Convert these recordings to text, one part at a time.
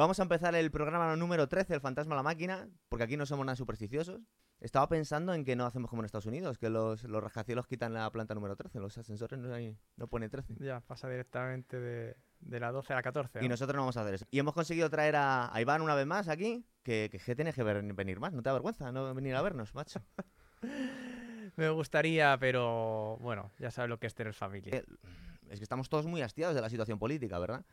Vamos a empezar el programa número 13, El Fantasma a la Máquina, porque aquí no somos nada supersticiosos. Estaba pensando en que no hacemos como en Estados Unidos, que los, los rascacielos quitan la planta número 13, los ascensores no, hay, no pone 13. Ya, pasa directamente de, de la 12 a la 14. Y ¿no? nosotros no vamos a hacer eso. Y hemos conseguido traer a, a Iván una vez más aquí, que, que, que tienes que ver- venir más. ¿No te da vergüenza no venir a vernos, macho? Me gustaría, pero bueno, ya sabes lo que es tener familia. Eh, Es que estamos todos muy hastiados de la situación política, ¿verdad?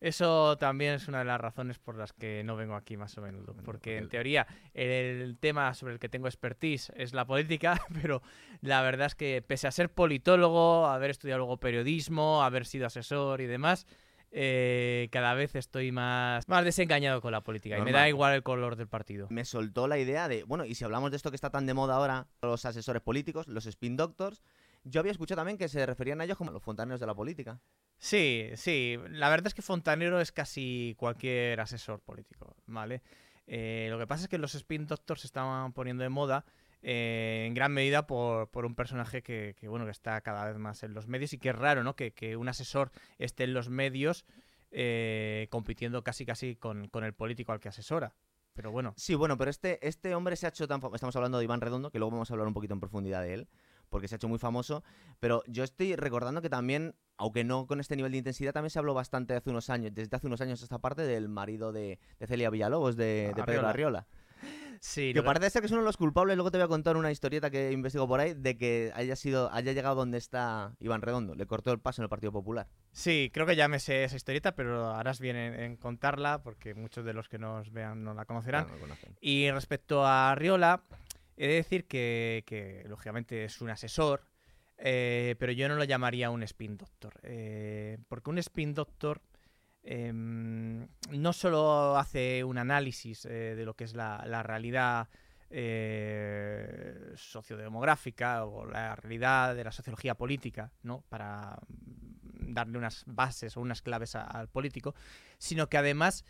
Eso también es una de las razones por las que no vengo aquí más o menos. Bueno, Porque en teoría el tema sobre el que tengo expertise es la política, pero la verdad es que pese a ser politólogo, haber estudiado luego periodismo, haber sido asesor y demás, eh, cada vez estoy más, más desengañado con la política. Y me da Normal. igual el color del partido. Me soltó la idea de, bueno, y si hablamos de esto que está tan de moda ahora, los asesores políticos, los spin doctors, yo había escuchado también que se referían a ellos como los fontaneros de la política. Sí, sí. La verdad es que Fontanero es casi cualquier asesor político, ¿vale? Eh, lo que pasa es que los spin doctors se estaban poniendo de moda eh, en gran medida por, por un personaje que, que, bueno, que está cada vez más en los medios y que es raro, ¿no? Que, que un asesor esté en los medios eh, compitiendo casi casi con, con el político al que asesora. Pero bueno, Sí, bueno, pero este, este hombre se ha hecho tan famoso. Estamos hablando de Iván Redondo, que luego vamos a hablar un poquito en profundidad de él, porque se ha hecho muy famoso. Pero yo estoy recordando que también, aunque no con este nivel de intensidad, también se habló bastante hace unos años, desde hace unos años esta parte del marido de, de Celia Villalobos, de, de Pedro Arriola. Sí. Que parece ser que es uno de los culpables. Luego te voy a contar una historieta que investigo por ahí de que haya sido, haya llegado donde está Iván Redondo. Le cortó el paso en el Partido Popular. Sí, creo que ya me sé esa historieta, pero harás bien en, en contarla porque muchos de los que nos vean no la conocerán. Lo conocen. Y respecto a Riola, he de decir que, que, lógicamente es un asesor, eh, pero yo no lo llamaría un spin doctor. eh, porque un spin doctor em, no solo hace un análisis eh, de lo que es la, la realidad sociodemográfica o la realidad de la sociología política, ¿no? Para mm, darle unas bases o unas claves al político, sino que además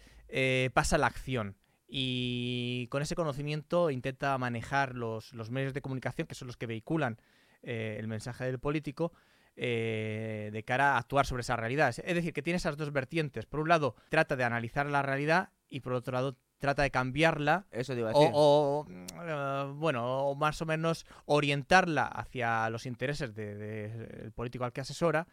pasa a la acción y con ese conocimiento intenta manejar los, los medios de comunicación, que son los que vehiculan eh, el mensaje del político, eh, de cara a actuar sobre esa realidad. Es decir, que tiene esas dos vertientes. Por un lado, trata de analizar la realidad y por otro lado, trata de cambiarla Eso te iba a decir. o, o, eh, bueno, o más o menos orientarla hacia los intereses del político al que asesora,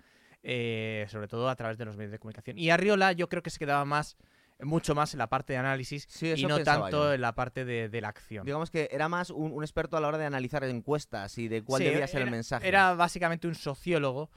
eh, sobre todo a través de los medios de comunicación. Y Arriola yo creo que se quedaba más, mucho más en la parte de análisis Sí, y no tanto yo. en la parte de, de la acción. Digamos que era más un, un experto a la hora de analizar encuestas y de cuál Sí, debía ser el mensaje. Era básicamente un sociólogo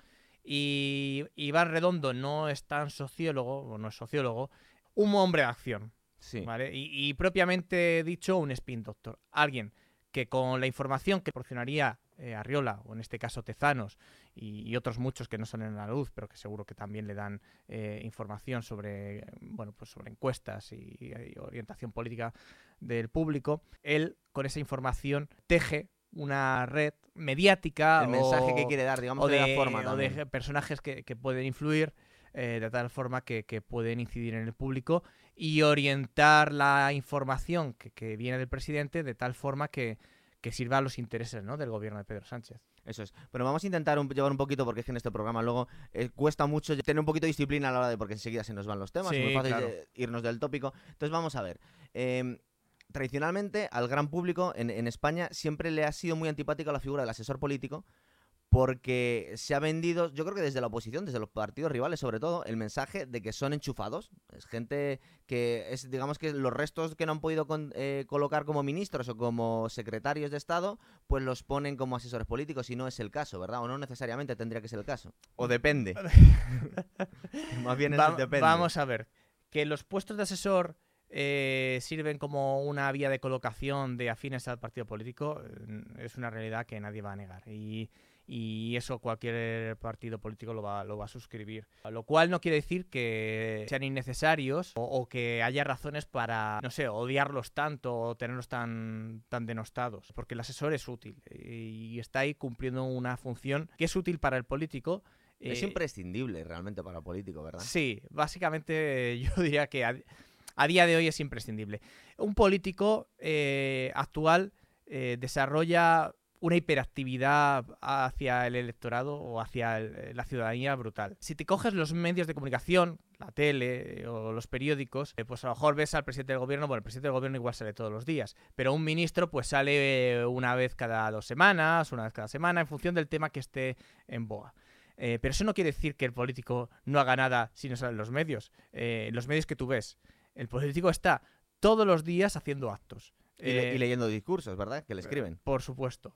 y Iván Redondo no es tan sociólogo, o no es sociólogo, un hombre de acción. Sí. ¿vale? Y, y propiamente dicho, un spin doctor. Alguien que con la información que proporcionaría eh, Arriola, o en este caso Tezanos, y, y otros muchos que no salen a la luz, pero que seguro que también le dan eh, información sobre, bueno, pues sobre encuestas y, y orientación política del público, él con esa información teje una red mediática el mensaje o- que quiere dar, digamos o de, de, la forma o de personajes que, que pueden influir eh, de tal forma que, que pueden incidir en el público y orientar la información que, que viene del presidente de tal forma que, que sirva a los intereses ¿no? del gobierno de Pedro Sánchez. Eso es. Pero vamos a intentar un- llevar un poquito, porque es que en este programa luego eh, cuesta mucho tener un poquito de disciplina a la hora de, porque enseguida se nos van los temas, es muy fácil claro. de irnos del tópico. Entonces vamos a ver. Em, tradicionalmente, al gran público en, en España siempre le ha sido muy antipática la figura del asesor político, porque se ha vendido, yo creo que desde la oposición, desde los partidos rivales sobre todo, el mensaje de que son enchufados. Es gente que es, digamos que los restos que no han podido con- eh, colocar como ministros o como secretarios de Estado, pues los ponen como asesores políticos y no es el caso, ¿verdad? O no necesariamente tendría que ser el caso. O depende. Más bien es Va- depende. Vamos a ver, que los puestos de asesor eh, sirven como una vía de colocación de afines al partido político eh, es una realidad que nadie va a negar. Y, y eso cualquier partido político lo va, lo va a suscribir. Lo cual no quiere decir que sean innecesarios o, o que haya razones para, no sé, odiarlos tanto o tenerlos tan, tan denostados. Porque el asesor es útil y está ahí cumpliendo una función que es útil para el político. Es eh, imprescindible realmente para el político, ¿verdad? Sí, básicamente eh, yo diría que a, a día de hoy es imprescindible. Un político eh, actual eh, desarrolla una hiperactividad hacia el electorado o hacia la ciudadanía brutal. Si te coges los medios de comunicación, la tele o los periódicos, eh, pues a lo mejor ves al presidente del gobierno, bueno, el presidente del gobierno igual sale todos los días, pero un ministro pues sale una vez cada dos semanas, una vez cada semana, en función del tema que esté en boga. Eh, pero eso no quiere decir que el político no haga nada si no salen los medios. Eh, los medios que tú ves. El político está todos los días haciendo actos. Y, eh, leyendo discursos, ¿verdad? Que le escriben. Por supuesto,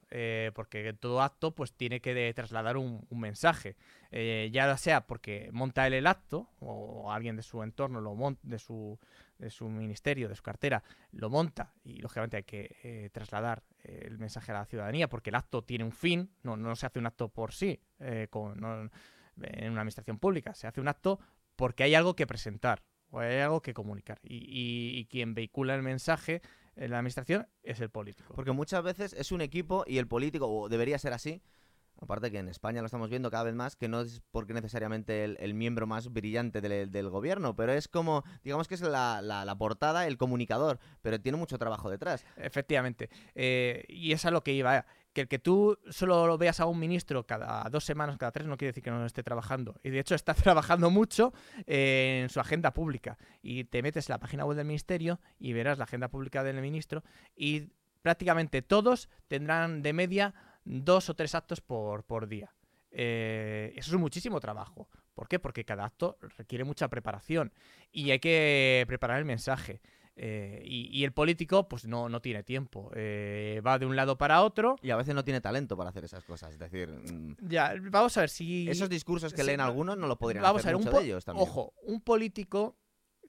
porque todo acto pues tiene que trasladar un, mensaje. ya sea porque monta él el acto o alguien de su entorno lo monta, de su de su ministerio, de su cartera, lo monta y lógicamente hay que eh, trasladar eh, el mensaje a la ciudadanía porque el acto tiene un fin, no, no se hace un acto por sí eh, con, en una administración pública, se hace un acto porque hay algo que presentar o hay algo que comunicar y, y quien vehicula el mensaje en la administración es el político. Porque muchas veces es un equipo y el político, o debería ser así, Aparte que en España lo estamos viendo cada vez más, que no es porque necesariamente el, miembro más brillante del, gobierno, pero es como, digamos que es la, portada, el comunicador, pero tiene mucho trabajo detrás. Efectivamente. Eh, y es a lo que iba. Que el que tú solo veas a un ministro cada dos semanas, cada tres, no quiere decir que no esté trabajando. Y de hecho está trabajando mucho eh, en su agenda pública. Y te metes en la página web del ministerio y verás la agenda pública del ministro y prácticamente todos tendrán de media dos o tres actos por, por día. Eh, eso es muchísimo trabajo. ¿Por qué? Porque cada acto requiere mucha preparación y hay que preparar el mensaje. Eh, y, el político, pues no, no tiene tiempo. Eh, va de un lado para otro. Y a veces no tiene talento para hacer esas cosas. Es decir. Mm, ya, vamos a ver si. Esos discursos que leen algunos no lo podrían vamos hacer a ver, de ellos también. Ojo, un político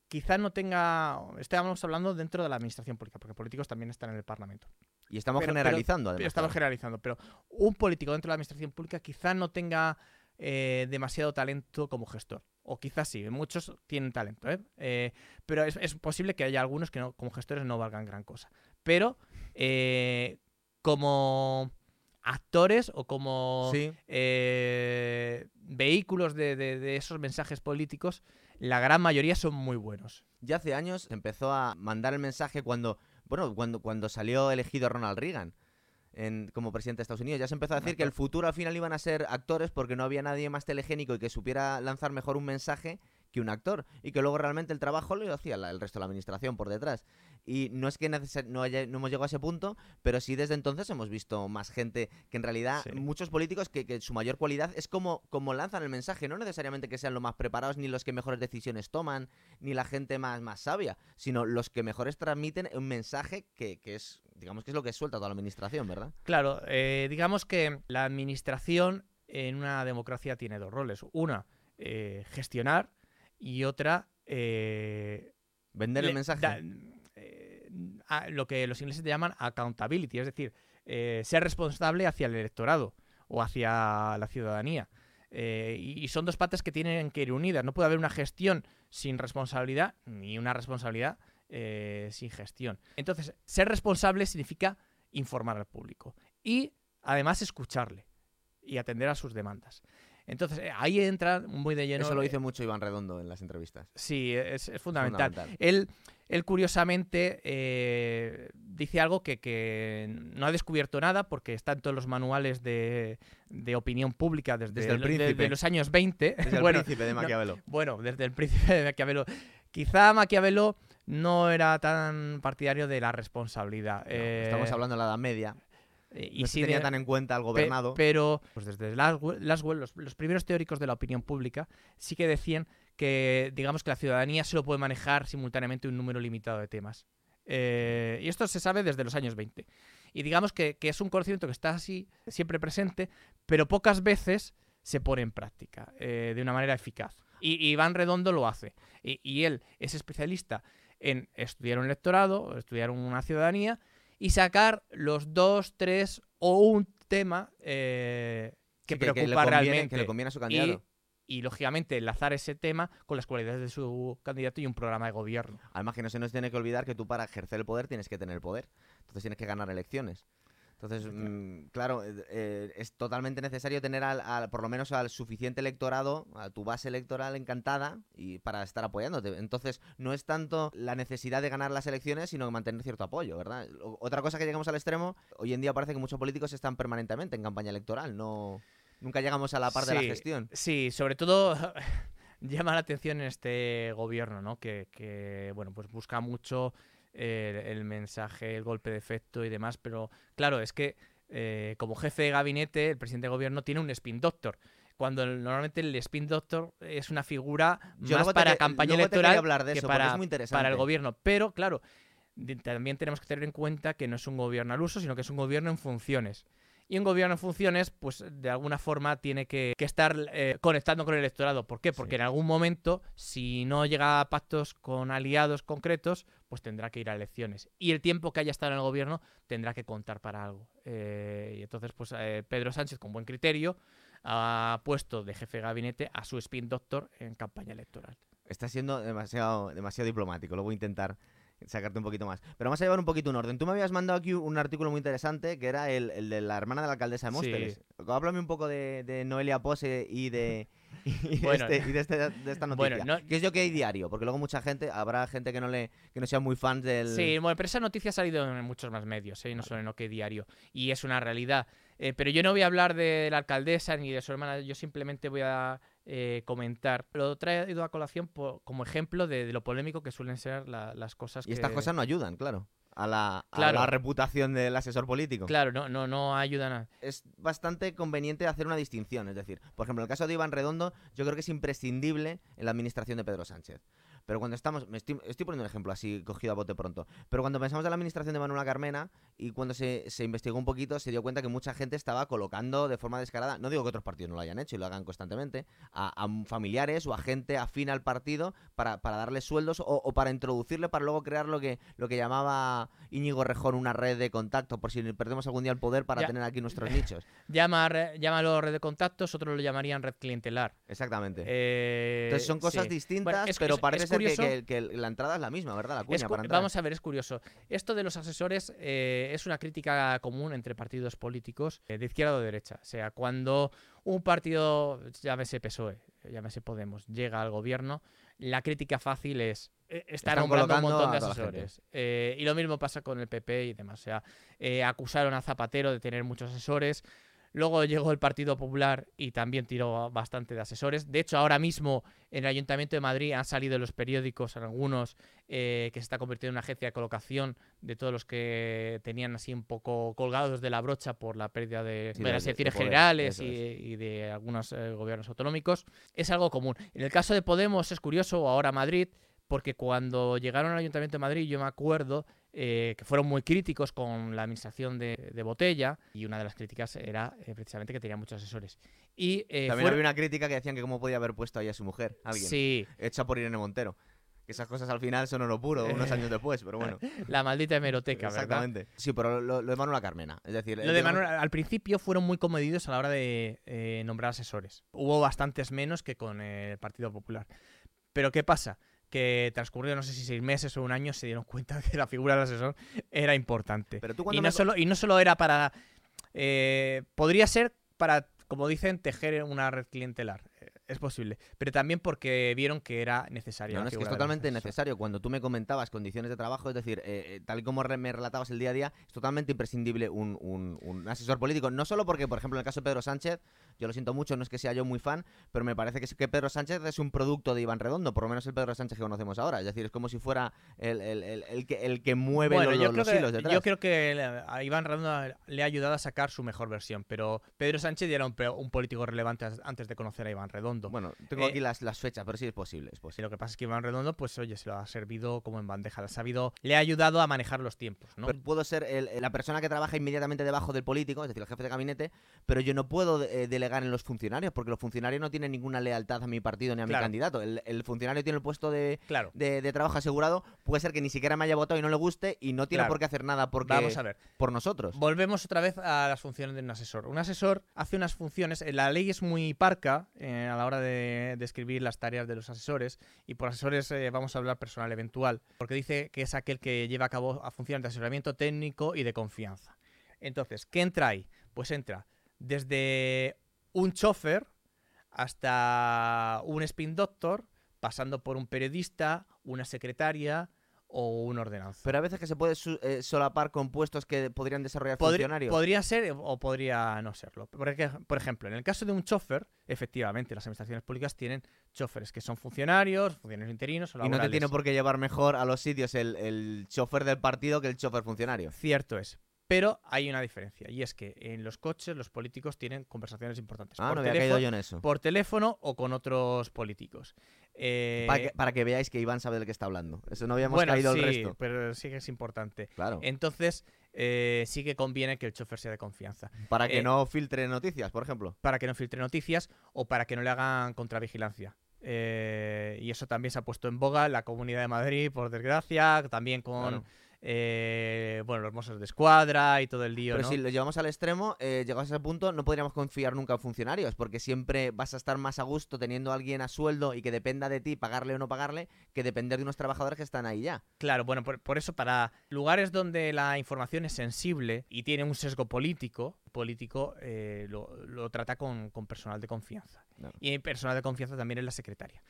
quizás no tenga. Estamos hablando dentro de la administración pública, porque políticos también están en el Parlamento. Y estamos generalizando, además. Estamos generalizando, pero un político dentro de la administración pública quizá no tenga eh, demasiado talento como gestor. O quizás sí, muchos tienen talento, ¿eh? Eh, pero es, posible que haya algunos que no, como gestores no valgan gran cosa. Pero como actores o como vehículos de, esos mensajes políticos, la gran mayoría son muy buenos. Ya hace años empezó a mandar el mensaje cuando bueno, cuando, cuando salió elegido Ronald Reagan. Como presidente de Estados Unidos. Ya se empezó a decir que el futuro al final iban a ser actores porque no había nadie más telegénico y que supiera lanzar mejor un mensaje que un actor y que luego realmente el trabajo lo hacía el resto de la administración por detrás. Y no es que no, no, hemos llegado a ese punto, pero sí desde entonces hemos visto más gente que en realidad muchos políticos que, su mayor cualidad es como, como lanzan el mensaje, no necesariamente que sean los más preparados ni los que mejores decisiones toman, ni la gente más, más sabia, sino los que mejores transmiten un mensaje que, es, digamos que es lo que suelta toda la administración, ¿verdad? Claro, eh, digamos que la administración en una democracia tiene dos roles. Una, eh, gestionar y otra... Eh, Vender el mensaje. Eh, lo que los ingleses llaman accountability, es decir, eh, ser responsable hacia el electorado o hacia la ciudadanía. y, son dos patas que tienen que ir unidas. No puede haber una gestión sin responsabilidad ni una responsabilidad sin gestión. Entonces, ser responsable significa informar al público y además escucharle y atender a sus demandas. Entonces, eh, ahí entra muy de lleno. Eso lo dice mucho Iván Redondo en las entrevistas. Sí, es, fundamental. Él, él, curiosamente, eh, dice algo que, no ha descubierto nada porque está en todos los manuales de, opinión pública desde, el, los años 20. Desde el príncipe de Maquiavelo. bueno, desde el príncipe de Maquiavelo. Quizá Maquiavelo no era tan partidario de la responsabilidad. estamos eh, hablando de la Edad Media. Eh, y no tenía tan en cuenta al gobernado. pero pues desde Laswell, los, los, primeros teóricos de la opinión pública sí que decían que, digamos, que la ciudadanía solo puede manejar simultáneamente un número limitado de temas. Eh, y esto se sabe desde los años 20. Y digamos que, es un conocimiento que está así, siempre presente, pero pocas veces se pone en práctica eh, de una manera eficaz. Y, Iván Redondo lo hace. Y, y él es especialista en estudiar un electorado, estudiar una ciudadanía, y sacar los dos, tres o un tema eh, que, preocupa realmente. Que le conviene a su candidato. Y, lógicamente enlazar ese tema con las cualidades de su candidato y un programa de gobierno. Además que no se nos tiene que olvidar que tú para ejercer el poder tienes que tener poder. Entonces tienes que ganar elecciones. Entonces, mm, claro, eh, eh, es totalmente necesario tener al, al- por lo menos al suficiente electorado, a tu base electoral encantada y para estar apoyándote. Entonces, no es tanto la necesidad de ganar las elecciones, sino mantener cierto apoyo, ¿verdad? O- Otra cosa que llegamos al extremo, hoy en día parece que muchos políticos están permanentemente en campaña electoral, no nunca llegamos a la parte de la gestión. Sí, sobre todo llama la atención en este gobierno, ¿no? Que, que, bueno, pues busca mucho eh, el mensaje, el golpe de efecto y demás, pero claro, es que eh, como jefe de gabinete, el presidente de gobierno tiene un spin doctor. Cuando el- normalmente el spin doctor es una figura Yo más te para campaña electoral hablar de que eso, para, es muy interesante. para el gobierno. Pero claro, de- también tenemos que tener en cuenta que no es un gobierno al uso, sino que es un gobierno en funciones. Y un gobierno en funciones, pues de alguna forma tiene que, que estar eh, conectando con el electorado. ¿Por qué? Porque Sí. en algún momento, si no llega a pactos con aliados concretos, pues tendrá que ir a elecciones. Y el tiempo que haya estado en el gobierno tendrá que contar para algo. Eh, y entonces, pues eh, Pedro Sánchez, con buen criterio, ha puesto de jefe de gabinete a su spin doctor en campaña electoral. Está siendo demasiado, demasiado diplomático. Lo voy a intentar sacarte un poquito más. Pero vamos a llevar un poquito un orden. Tú me habías mandado aquí un artículo muy interesante que era el, el de la hermana de la alcaldesa de Sí. Móstoles. Háblame un poco de, de Noelia Pose y de, y Bueno. este- y de, este- de esta Bueno, noticia. no- que es yo que hay diario, porque luego mucha gente, habrá gente que no le que no sea muy fan del... Sí, bueno, pero esa noticia ha salido en muchos más medios, ¿eh? no solo en OK Diario. Y es una realidad. Eh, pero yo no voy a hablar de la alcaldesa ni de su hermana, yo simplemente voy a eh, comentar. Lo he traído a colación po- como ejemplo de, de lo polémico que suelen ser la- las cosas Y estas que- cosas no ayudan, claro, a la, a Claro. la reputación del asesor político. Claro, no, no, no ayudan a... es bastante conveniente hacer una distinción. Es decir, por ejemplo, en el caso de Iván Redondo, yo creo que es imprescindible en la administración de Pedro Sánchez. Pero cuando estamos, me estoy, estoy poniendo un ejemplo así cogido a bote pronto, pero cuando pensamos en la administración de Manuela Carmena y cuando se, se investigó un poquito, se dio cuenta que mucha gente estaba colocando de forma descarada, no digo que otros partidos no lo hayan hecho y lo hagan constantemente, a, a familiares o a gente afín al partido para, para darle sueldos o, o para introducirle para luego crear lo que, lo que llamaba Íñigo Rejón una red de contacto por si perdemos algún día el poder para Ya. tener aquí nuestros nichos. Llama, llámalo red de contactos, otros lo llamarían red clientelar. Exactamente. Eh, Entonces son cosas sí. distintas, Bueno, es- pero es- parece es ser curioso. que- que la entrada es la misma, ¿verdad? La cuña Es para vamos a ver, es curioso. Esto de los asesores eh, es una crítica común entre partidos políticos eh, de izquierda o de derecha. O sea, cuando un partido, llámese PSOE, llámese Podemos, llega al gobierno, la crítica fácil es eh, Están nombrando un montón de asesores. Eh, y lo mismo pasa con el PP y demás. O sea, acusaron a Zapatero de tener muchos asesores. Luego llegó el Partido Popular y también tiró bastante de asesores. De hecho, ahora mismo en el Ayuntamiento de Madrid han salido en los periódicos algunos eh, que se está convirtiendo en una agencia de colocación de todos los que tenían así un poco colgados de la brocha por la pérdida de, Sí, de las elecciones generales y, de algunos eh, gobiernos autonómicos. Es algo común. En el caso de Podemos es curioso, ahora Madrid, porque cuando llegaron al Ayuntamiento de Madrid, yo me acuerdo eh, que fueron muy críticos con la administración de, de Botella y una de las críticas era eh, precisamente que tenía muchos asesores. Y eh, También fueron- había una crítica que decían que cómo podía haber puesto ahí a su mujer, alguien, Sí, hecha por Irene Montero. Que esas cosas al final son oro puro, unos años después, pero bueno. la maldita hemeroteca, ¿verdad? Exactamente. Sí, pero lo, lo de Manuela Carmena. Es decir, Lo de digamos- Manuel, al principio fueron muy comedidos a la hora de nombrar asesores. Hubo bastantes menos que con el Partido Popular. Pero ¿qué pasa? Que transcurrido no sé si seis meses o un año se dieron cuenta que la figura del asesor era importante. Pero tú Y no, me- solo, y no solo era para... eh, podría ser para, como dicen, tejer una red clientelar. Eh, Es posible. Pero también porque vieron que era necesaria. No, es que es totalmente necesario. Cuando tú me comentabas condiciones de trabajo, es decir, eh, eh, tal y como me relatabas el día a día, es totalmente imprescindible un, un- un asesor político. No solo porque, por ejemplo, en el caso de Pedro Sánchez, yo lo siento mucho, no es que sea yo muy fan, pero me parece que, que Pedro Sánchez es un producto de Iván Redondo, por lo menos el Pedro Sánchez que conocemos ahora. Es decir, es como si fuera el, el- el- el que, el que mueve Bueno, lo- yo, lo- creo los que, hilos detrás. yo creo que a Iván Redondo le ha ayudado a sacar su mejor versión, pero Pedro Sánchez ya era un, político relevante antes de conocer a Iván Redondo. Bueno, tengo Eh, aquí las, las fechas, pero sí es posible, es posible. lo que pasa es que Iván Redondo, pues oye, se lo ha servido como en bandeja, le ha sabido, le ha ayudado a manejar los tiempos, ¿no? Pero Puedo ser la persona que trabaja inmediatamente debajo del político, es decir, el jefe de gabinete, pero yo no puedo eh, delegar en los funcionarios, porque los funcionarios no tienen ninguna lealtad a mi partido ni a mi candidato. El, el funcionario tiene el puesto de, Claro. de, de trabajo asegurado, puede ser que ni siquiera me haya votado y no le guste y no tiene Claro. por qué hacer nada porque, Vamos a ver. por nosotros. Volvemos otra vez a las funciones de un asesor. Un asesor hace unas funciones. eh, La ley es muy parca eh, a la hora de describir las tareas de los asesores. Y por asesores eh, vamos a hablar personal eventual. Porque dice que es aquel que lleva a cabo a funciones de asesoramiento técnico y de confianza. Entonces, ¿qué entra ahí? Pues entra desde un chofer hasta un spin doctor, pasando por un periodista, una secretaria o un ordenanza. Pero a veces que se puede eh, solapar con puestos que podrían desarrollar Podri- funcionarios. Podría ser o podría no serlo. Porque, por ejemplo, en el caso de un chofer, efectivamente, las administraciones públicas tienen choferes que son funcionarios, funcionarios interinos o y no te tiene por qué llevar mejor a los sitios el, el chofer del partido que el chofer funcionario. Cierto es. Pero hay una diferencia, y es que en los coches los políticos tienen conversaciones importantes. Ah, por, no había teléfono, caído yo en eso. por teléfono o con otros políticos. Eh, Para que, para que veáis que Iván sabe de qué está hablando. Eso no habíamos bueno, caído sí, el resto. pero sí que es importante. Claro. Entonces, eh, sí que conviene que el chofer sea de confianza. Para que eh, no filtre noticias, por ejemplo. para que no filtre noticias o para que no le hagan contravigilancia. Eh, y eso también se ha puesto en boga en la Comunidad de Madrid, por desgracia, también con Claro. Eh, bueno, los mozos de escuadra y todo el lío, Pero ¿no? si lo llevamos al extremo, eh, llegados a ese punto, no podríamos confiar nunca en funcionarios, porque siempre vas a estar más a gusto teniendo a alguien a sueldo y que dependa de ti pagarle o no pagarle, que depender de unos trabajadores que están ahí ya. Claro, bueno, por, por eso para lugares donde la información es sensible y tiene un sesgo político, político eh, lo, lo trata con, con personal de confianza. Claro. Y personal de confianza también es la secretaria.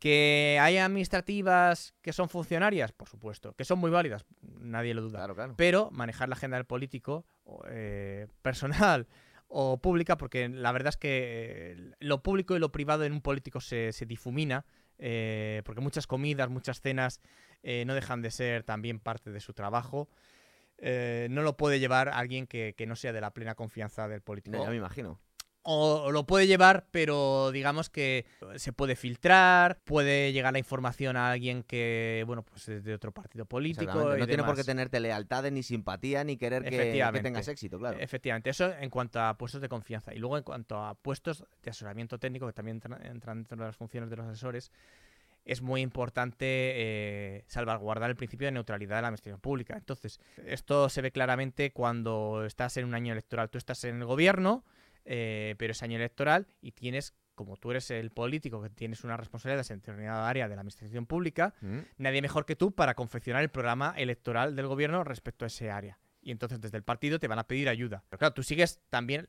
Que hay administrativas que son funcionarias, por supuesto, que son muy válidas, nadie lo duda. Claro, claro. Pero manejar la agenda del político, eh, personal o pública, porque la verdad es que eh, lo público y lo privado en un político se, se difumina, eh, porque muchas comidas, muchas cenas eh, no dejan de ser también parte de su trabajo. Eh, no lo puede llevar alguien que, que no sea de la plena confianza del político. No, ya me imagino. O, lo puede llevar, pero digamos que se puede filtrar, puede llegar la información a alguien que, bueno, pues es de otro partido político. Y No tiene por qué tenerte lealtades ni simpatía ni querer que- que, tengas éxito, claro. Efectivamente, eso en cuanto a puestos de confianza. Y luego en cuanto a puestos de asesoramiento técnico, que también entran, entran dentro de las funciones de los asesores, es muy importante eh, salvaguardar el principio de neutralidad de la administración pública. Entonces, esto se ve claramente cuando estás en un año electoral. Tú estás en el gobierno, eh, pero es año electoral y tienes, como tú eres el político que tienes una responsabilidad en determinada área de la administración pública, ¿Mm? nadie mejor que tú para confeccionar el programa electoral del gobierno respecto a ese área. Y entonces desde el partido te van a pedir ayuda. Pero claro, tú sigues también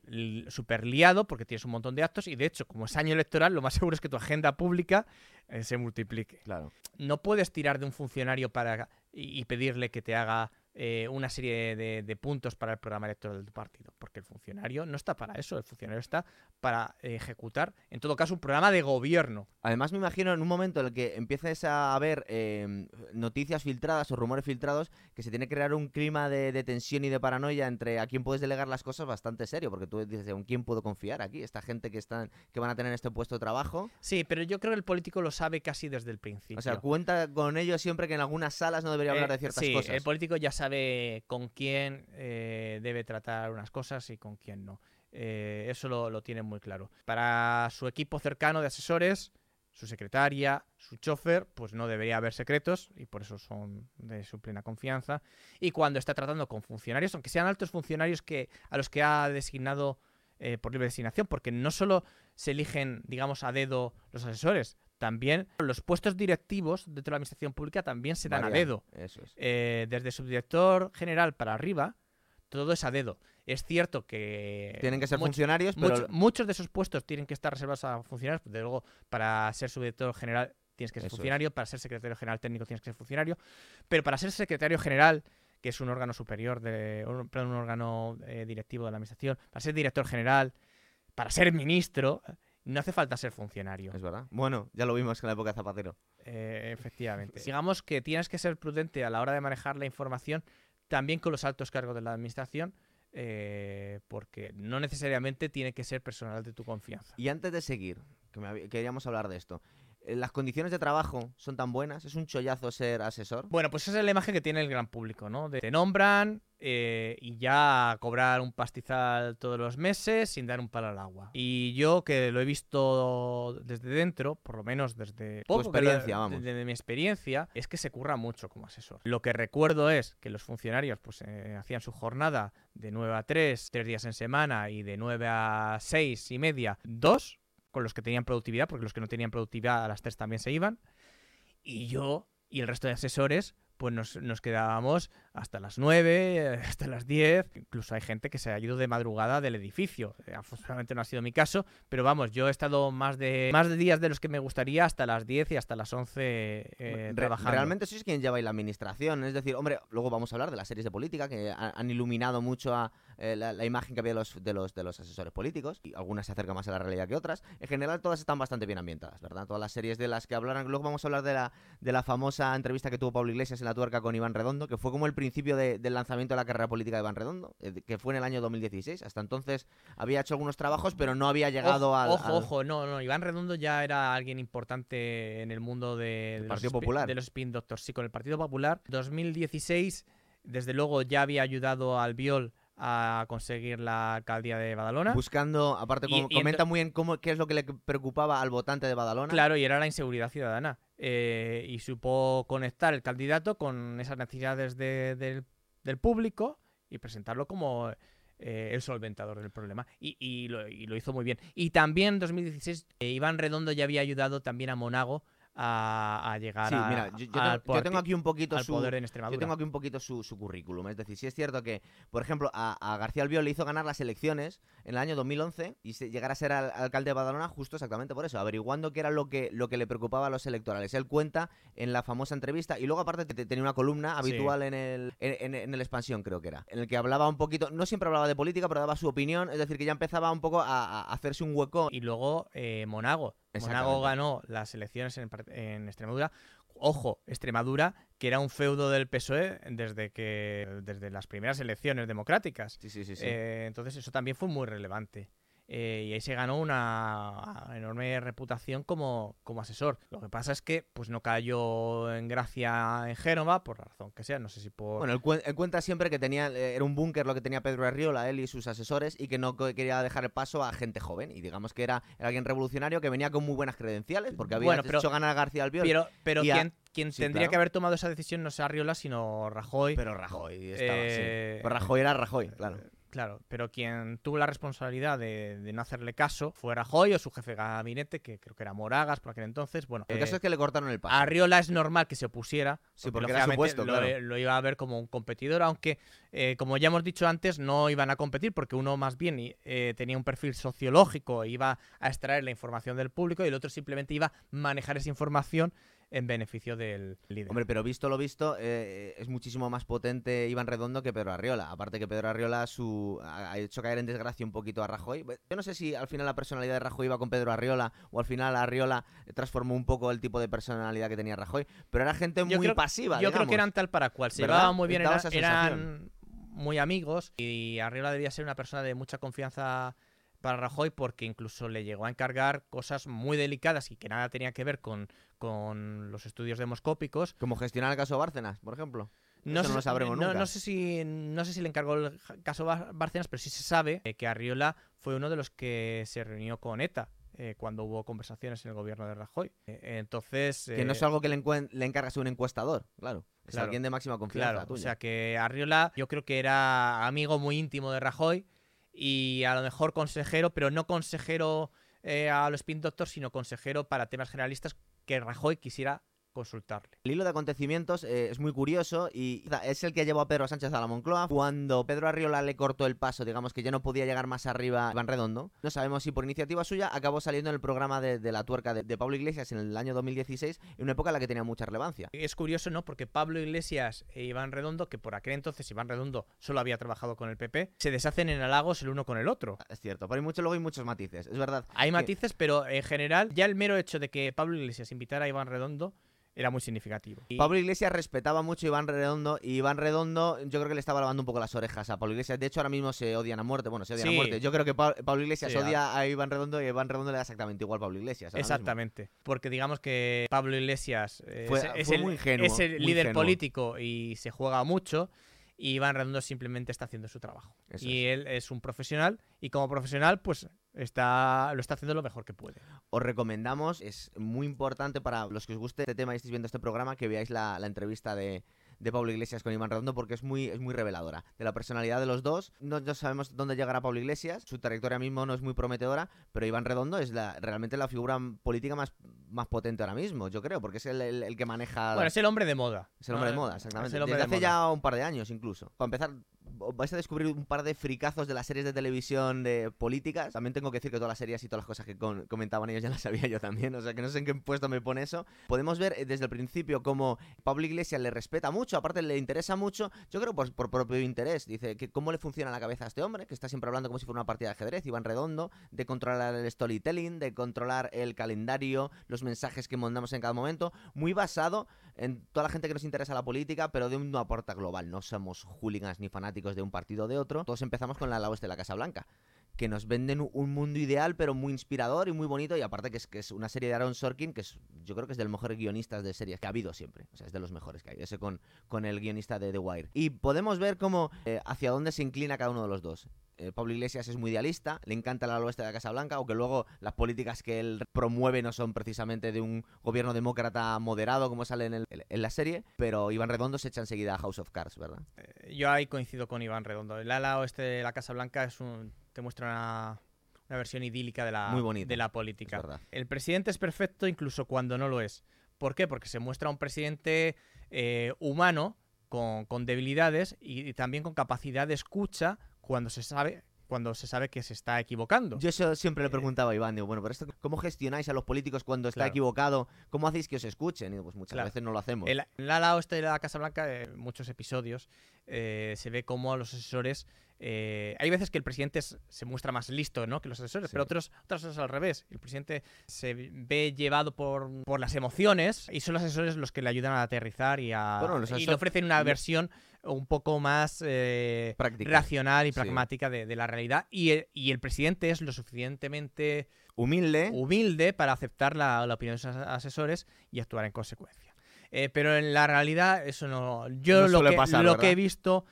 súper liado porque tienes un montón de actos y de hecho, como es año electoral, lo más seguro es que tu agenda pública eh, se multiplique. Claro. No puedes tirar de un funcionario para y, y pedirle que te haga eh, una serie de, de puntos para el programa electoral del partido, porque el funcionario no está para eso, el funcionario está para ejecutar, en todo caso, un programa de gobierno. Además, me imagino en un momento en el que empieces a haber eh, noticias filtradas o rumores filtrados, que se tiene que crear un clima de, de tensión y de paranoia entre a quién puedes delegar las cosas bastante serio, porque tú dices, ¿en quién puedo confiar aquí? Esta gente que están que van a tener este puesto de trabajo. Sí, pero yo creo que el político lo sabe casi desde el principio. O sea, cuenta con ello siempre que en algunas salas no debería hablar Eh, de ciertas sí, cosas. el político ya sabe con quién eh, debe tratar unas cosas y con quién no. Eh, eso lo, lo tiene muy claro. Para su equipo cercano de asesores, su secretaria, su chofer, pues no debería haber secretos y por eso son de su plena confianza. Y cuando está tratando con funcionarios, aunque sean altos funcionarios que a los que ha designado eh, por libre designación, porque no solo se eligen, digamos, a dedo los asesores, también los puestos directivos dentro de la administración pública también se dan a dedo. Eso es. Eh, desde subdirector general para arriba, todo es a dedo. Es cierto que Tienen que ser much- funcionarios, pero mucho- muchos de esos puestos tienen que estar reservados a funcionarios. De luego, para ser subdirector general tienes que ser Eso es. funcionario, para ser secretario general técnico tienes que ser funcionario, pero para ser secretario general, que es un órgano superior, de, un, perdón, un órgano eh, directivo de la administración, para ser director general, para ser ministro, no hace falta ser funcionario. es verdad. Bueno, ya lo vimos en la época de Zapatero. Eh, efectivamente. Digamos que tienes que ser prudente a la hora de manejar la información también con los altos cargos de la administración, eh, porque no necesariamente tiene que ser personal de tu confianza. Y antes de seguir, que me había- queríamos hablar de esto, ¿las condiciones de trabajo son tan buenas? ¿Es un chollazo ser asesor? Bueno, pues esa es la imagen que tiene el gran público, ¿no? De- te nombran eh, y ya cobrar un pastizal todos los meses sin dar un palo al agua. Y yo que lo he visto desde dentro, por lo menos desde experiencia, vamos. desde mi experiencia, es que se curra mucho como asesor. Lo que recuerdo es que los funcionarios pues eh, hacían su jornada de 9 a 3, 3 días en semana y de 9 a 6 y media, 2 con los que tenían productividad, porque los que no tenían productividad a las 3 también se iban. Y yo y el resto de asesores, pues nos, nos quedábamos hasta las 9, hasta las 10. Incluso hay gente que se ha ido de madrugada del edificio. Eh, afortunadamente no ha sido mi caso, pero vamos, yo he estado más de más de días de los que me gustaría hasta las 10 y hasta las 11 eh, trabajando. Realmente sois quien lleva ahí la administración. Es decir, hombre, luego vamos a hablar de las series de política que han iluminado mucho a, eh, la, imagen que había de los, de, los, de los asesores políticos. Y algunas se acercan más a la realidad que otras. En general, todas están bastante bien ambientadas, ¿verdad? Todas las series de las que hablaron. Luego vamos a hablar de la, de la famosa entrevista que tuvo Pablo Iglesias en la tuerca con Iván Redondo, que fue como el principio del lanzamiento de la carrera política de Iván Redondo, eh, que fue en el año 2016. Hasta entonces había hecho algunos trabajos, pero no había llegado al. Ojo, ojo, no, no. Iván Redondo ya era alguien importante en el mundo de, Partido Popular. de los Spin Doctors. Sí, con el Partido Popular. 2016, desde luego, ya había ayudado al Viol a conseguir la alcaldía de Badalona. Buscando, aparte, comenta muy bien cómo, qué es lo que le preocupaba al votante de Badalona. Claro, y era la inseguridad ciudadana. Eh, y supo conectar el candidato con esas necesidades del, público y presentarlo como eh, el solventador del problema. Y, lo, hizo muy bien. Y también en 2016 eh, Iván Redondo ya había ayudado también a Monago a, llegar sí, mira, yo, yo, tengo, aquí un poquito su, poder en Extremadura. Yo tengo aquí un poquito su, currículum. Es decir, si es cierto que, por ejemplo, a, García Albiol le hizo ganar las elecciones en el año 2011 y llegar a ser alcalde de Badalona justo exactamente por eso, averiguando qué era lo que, lo que le preocupaba a los electorales. Él cuenta en la famosa entrevista y luego aparte tenía una columna habitual en, el, en, el Expansión, creo que era, en el que hablaba un poquito, no siempre hablaba de política, pero daba su opinión, es decir, que ya empezaba un poco a, hacerse un hueco. Y luego eh, Monago Monago ganó las elecciones en, Extremadura. Ojo, Extremadura, que era un feudo del PSOE desde que desde las primeras elecciones democráticas. Sí, sí, sí. Eh, entonces eso también fue muy relevante. Eh, y ahí se ganó una enorme reputación como, como asesor. Lo que pasa es que pues no cayó en gracia en Génova, por la razón que sea, no sé si por... Bueno, él, cuenta siempre que tenía eh, era un búnker lo que tenía Pedro Arriola, él y sus asesores, y que no quería dejar el paso a gente joven. Y digamos que era, alguien revolucionario que venía con muy buenas credenciales, porque había hecho ganar a García Albiol. Pero, pero quien, tendría que haber tomado esa decisión no es Arriola, sino Rajoy. Pero Rajoy estaba, eh... Pues Rajoy era Rajoy, claro. Claro, pero quien tuvo la responsabilidad de, no hacerle caso fue Rajoy o su jefe de gabinete, que creo que era Moragas por aquel entonces. Bueno, el caso eh, es que le cortaron el paso. A Riola es normal que se opusiera. Sí, porque, era supuesto, lo, lo, iba a ver como un competidor, aunque, eh, como ya hemos dicho antes, no iban a competir porque uno más bien eh, tenía un perfil sociológico, e iba a extraer la información del público y el otro simplemente iba a manejar esa información en beneficio del líder. Hombre, pero visto lo visto, eh, es muchísimo más potente Iván Redondo que Pedro Arriola. Aparte que Pedro Arriola su, ha hecho caer en desgracia un poquito a Rajoy. Yo no sé si al final la personalidad de Rajoy iba con Pedro Arriola o al final Arriola transformó un poco el tipo de personalidad que tenía Rajoy. Pero era gente muy pasiva. Yo creo que eran tal para cual. Se llevaban muy bien, eran muy amigos y Arriola debía ser una persona de mucha confianza para Rajoy porque incluso le llegó a encargar cosas muy delicadas y que nada tenía que ver con, con los estudios demoscópicos. Como gestionar el caso Bárcenas, por ejemplo. No, no lo sabremos nunca. No sé, si, no sé si le encargó el caso Bárcenas, pero sí se sabe que Arriola fue uno de los que se reunió con ETA. Eh, cuando hubo conversaciones en el gobierno de Rajoy. Eh, entonces. Que no es eh, algo que le, le encargas a un encuestador, claro. Es alguien de máxima confianza. Claro, o sea que Arriola, yo creo que era amigo muy íntimo de Rajoy y a lo mejor consejero, pero no consejero eh, a los Spin Doctors, sino consejero para temas generalistas que Rajoy quisiera consultarle. El hilo de acontecimientos eh, es muy curioso y es el que llevó a Pedro Sánchez a la Moncloa. Cuando Pedro Arriola le cortó el paso, digamos que ya no podía llegar más arriba Iván Redondo, no sabemos si por iniciativa suya acabó saliendo en el programa de, la tuerca de, Pablo Iglesias en el año 2016, en una época en la que tenía mucha relevancia. Es curioso, ¿no? Porque Pablo Iglesias e Iván Redondo, que por aquel entonces Iván Redondo solo había trabajado con el PP, se deshacen en halagos el uno con el otro. Es cierto, pero hay mucho, luego hay muchos matices, es verdad. Hay matices, pero en general ya el mero hecho de que Pablo Iglesias invitara a Iván Redondo era muy significativo. Pablo Iglesias respetaba mucho a Iván Redondo y Iván Redondo yo creo que le estaba lavando un poco las orejas a Pablo Iglesias. De hecho, ahora mismo se odian a muerte. Bueno, se odian a muerte. Yo creo que Pablo Iglesias odia a Iván Redondo y Iván Redondo le da exactamente igual a Pablo Iglesias. Exactamente. Porque digamos que Pablo Iglesias eh, es, el, líder político y se juega mucho y Iván Redondo simplemente está haciendo su trabajo. y él es un profesional y como profesional pues está, lo está haciendo lo mejor que puede. Os recomendamos, es muy importante para los que os guste este tema y estéis viendo este programa, que veáis la, entrevista de, de Pablo Iglesias con Iván Redondo porque es muy, es muy reveladora de la personalidad de los dos. No, no sabemos dónde llegará Pablo Iglesias, su trayectoria mismo no es muy prometedora, pero Iván Redondo es la, realmente la figura política más, más potente ahora mismo, yo creo, porque es el, el- el que maneja... Bueno, es el hombre de moda. Es el hombre de Ah, moda, exactamente. Desde de hace moda. ya un par de años incluso. Para empezar, vais a descubrir un par de fricazos de las series de televisión de políticas. También tengo que decir que todas las series y todas las cosas que comentaban ellos ya las sabía yo también. O sea que no sé en qué puesto me pone eso. Podemos ver eh, desde el principio cómo Pablo Iglesias le respeta mucho, aparte le interesa mucho, yo creo por, por propio interés. Dice que cómo le funciona la cabeza a este hombre, que está siempre hablando como si fuera una partida de ajedrez, Iván Redondo, de controlar el storytelling, de controlar el calendario, los mensajes que mandamos en cada momento. Muy basado en toda la gente que nos interesa la política, pero de una porta global. No somos hooligans ni fanáticos de un partido o de otro. Todos empezamos con la ala oeste de la Casa Blanca. Que nos venden un- un mundo ideal, pero muy inspirador y muy bonito. Y aparte que es, que es una serie de Aaron Sorkin, que es, yo creo que es del mejor guionistas de series que ha habido siempre. O sea, es de los mejores que hay. Ese con, con el guionista de The Wire. Y podemos ver cómo eh, hacia dónde se inclina cada uno de los dos. Eh, Pablo Iglesias es muy idealista, le encanta ala oeste de la Casa Blanca, aunque luego las políticas que él promueve no son precisamente de un gobierno demócrata moderado, como sale en, el- en la serie. Pero Iván Redondo se echa enseguida a House of Cards, ¿verdad? Eh, Yo ahí coincido con Iván Redondo. El ala oeste de la Casa Blanca es un, te muestra una, una versión idílica de la, Muy bonita, de la Es política. El presidente es perfecto incluso cuando no lo es. ¿Por qué? Porque se muestra un presidente eh, humano con, con debilidades y, y también con capacidad de escucha cuando se sabe cuando se sabe que se está equivocando. Yo eso siempre le Eh, preguntaba a Iván, digo, bueno, pero esto, ¿cómo gestionáis a los políticos cuando está Claro. equivocado? ¿Cómo hacéis que os escuchen? Y digo, pues muchas Claro. veces no lo hacemos. El, el ala oeste de la Casa Blanca, en muchos episodios, eh, se ve como a los asesores. eh, hay veces que el presidente es- se muestra más listo ¿no? que los asesores, Sí. pero otros, otras veces al revés. El presidente se ve llevado por, por las emociones y son los asesores los que le ayudan a aterrizar y, a, Bueno, y le ofrecen una versión un poco más eh, racional y Sí. pragmática de, de la realidad. Y el, y el presidente es lo suficientemente Humilde. humilde para aceptar la, la opinión de sus as- asesores y actuar en consecuencia. Eh, pero en la realidad eso no... Yo No lo, que, pasar, lo que he visto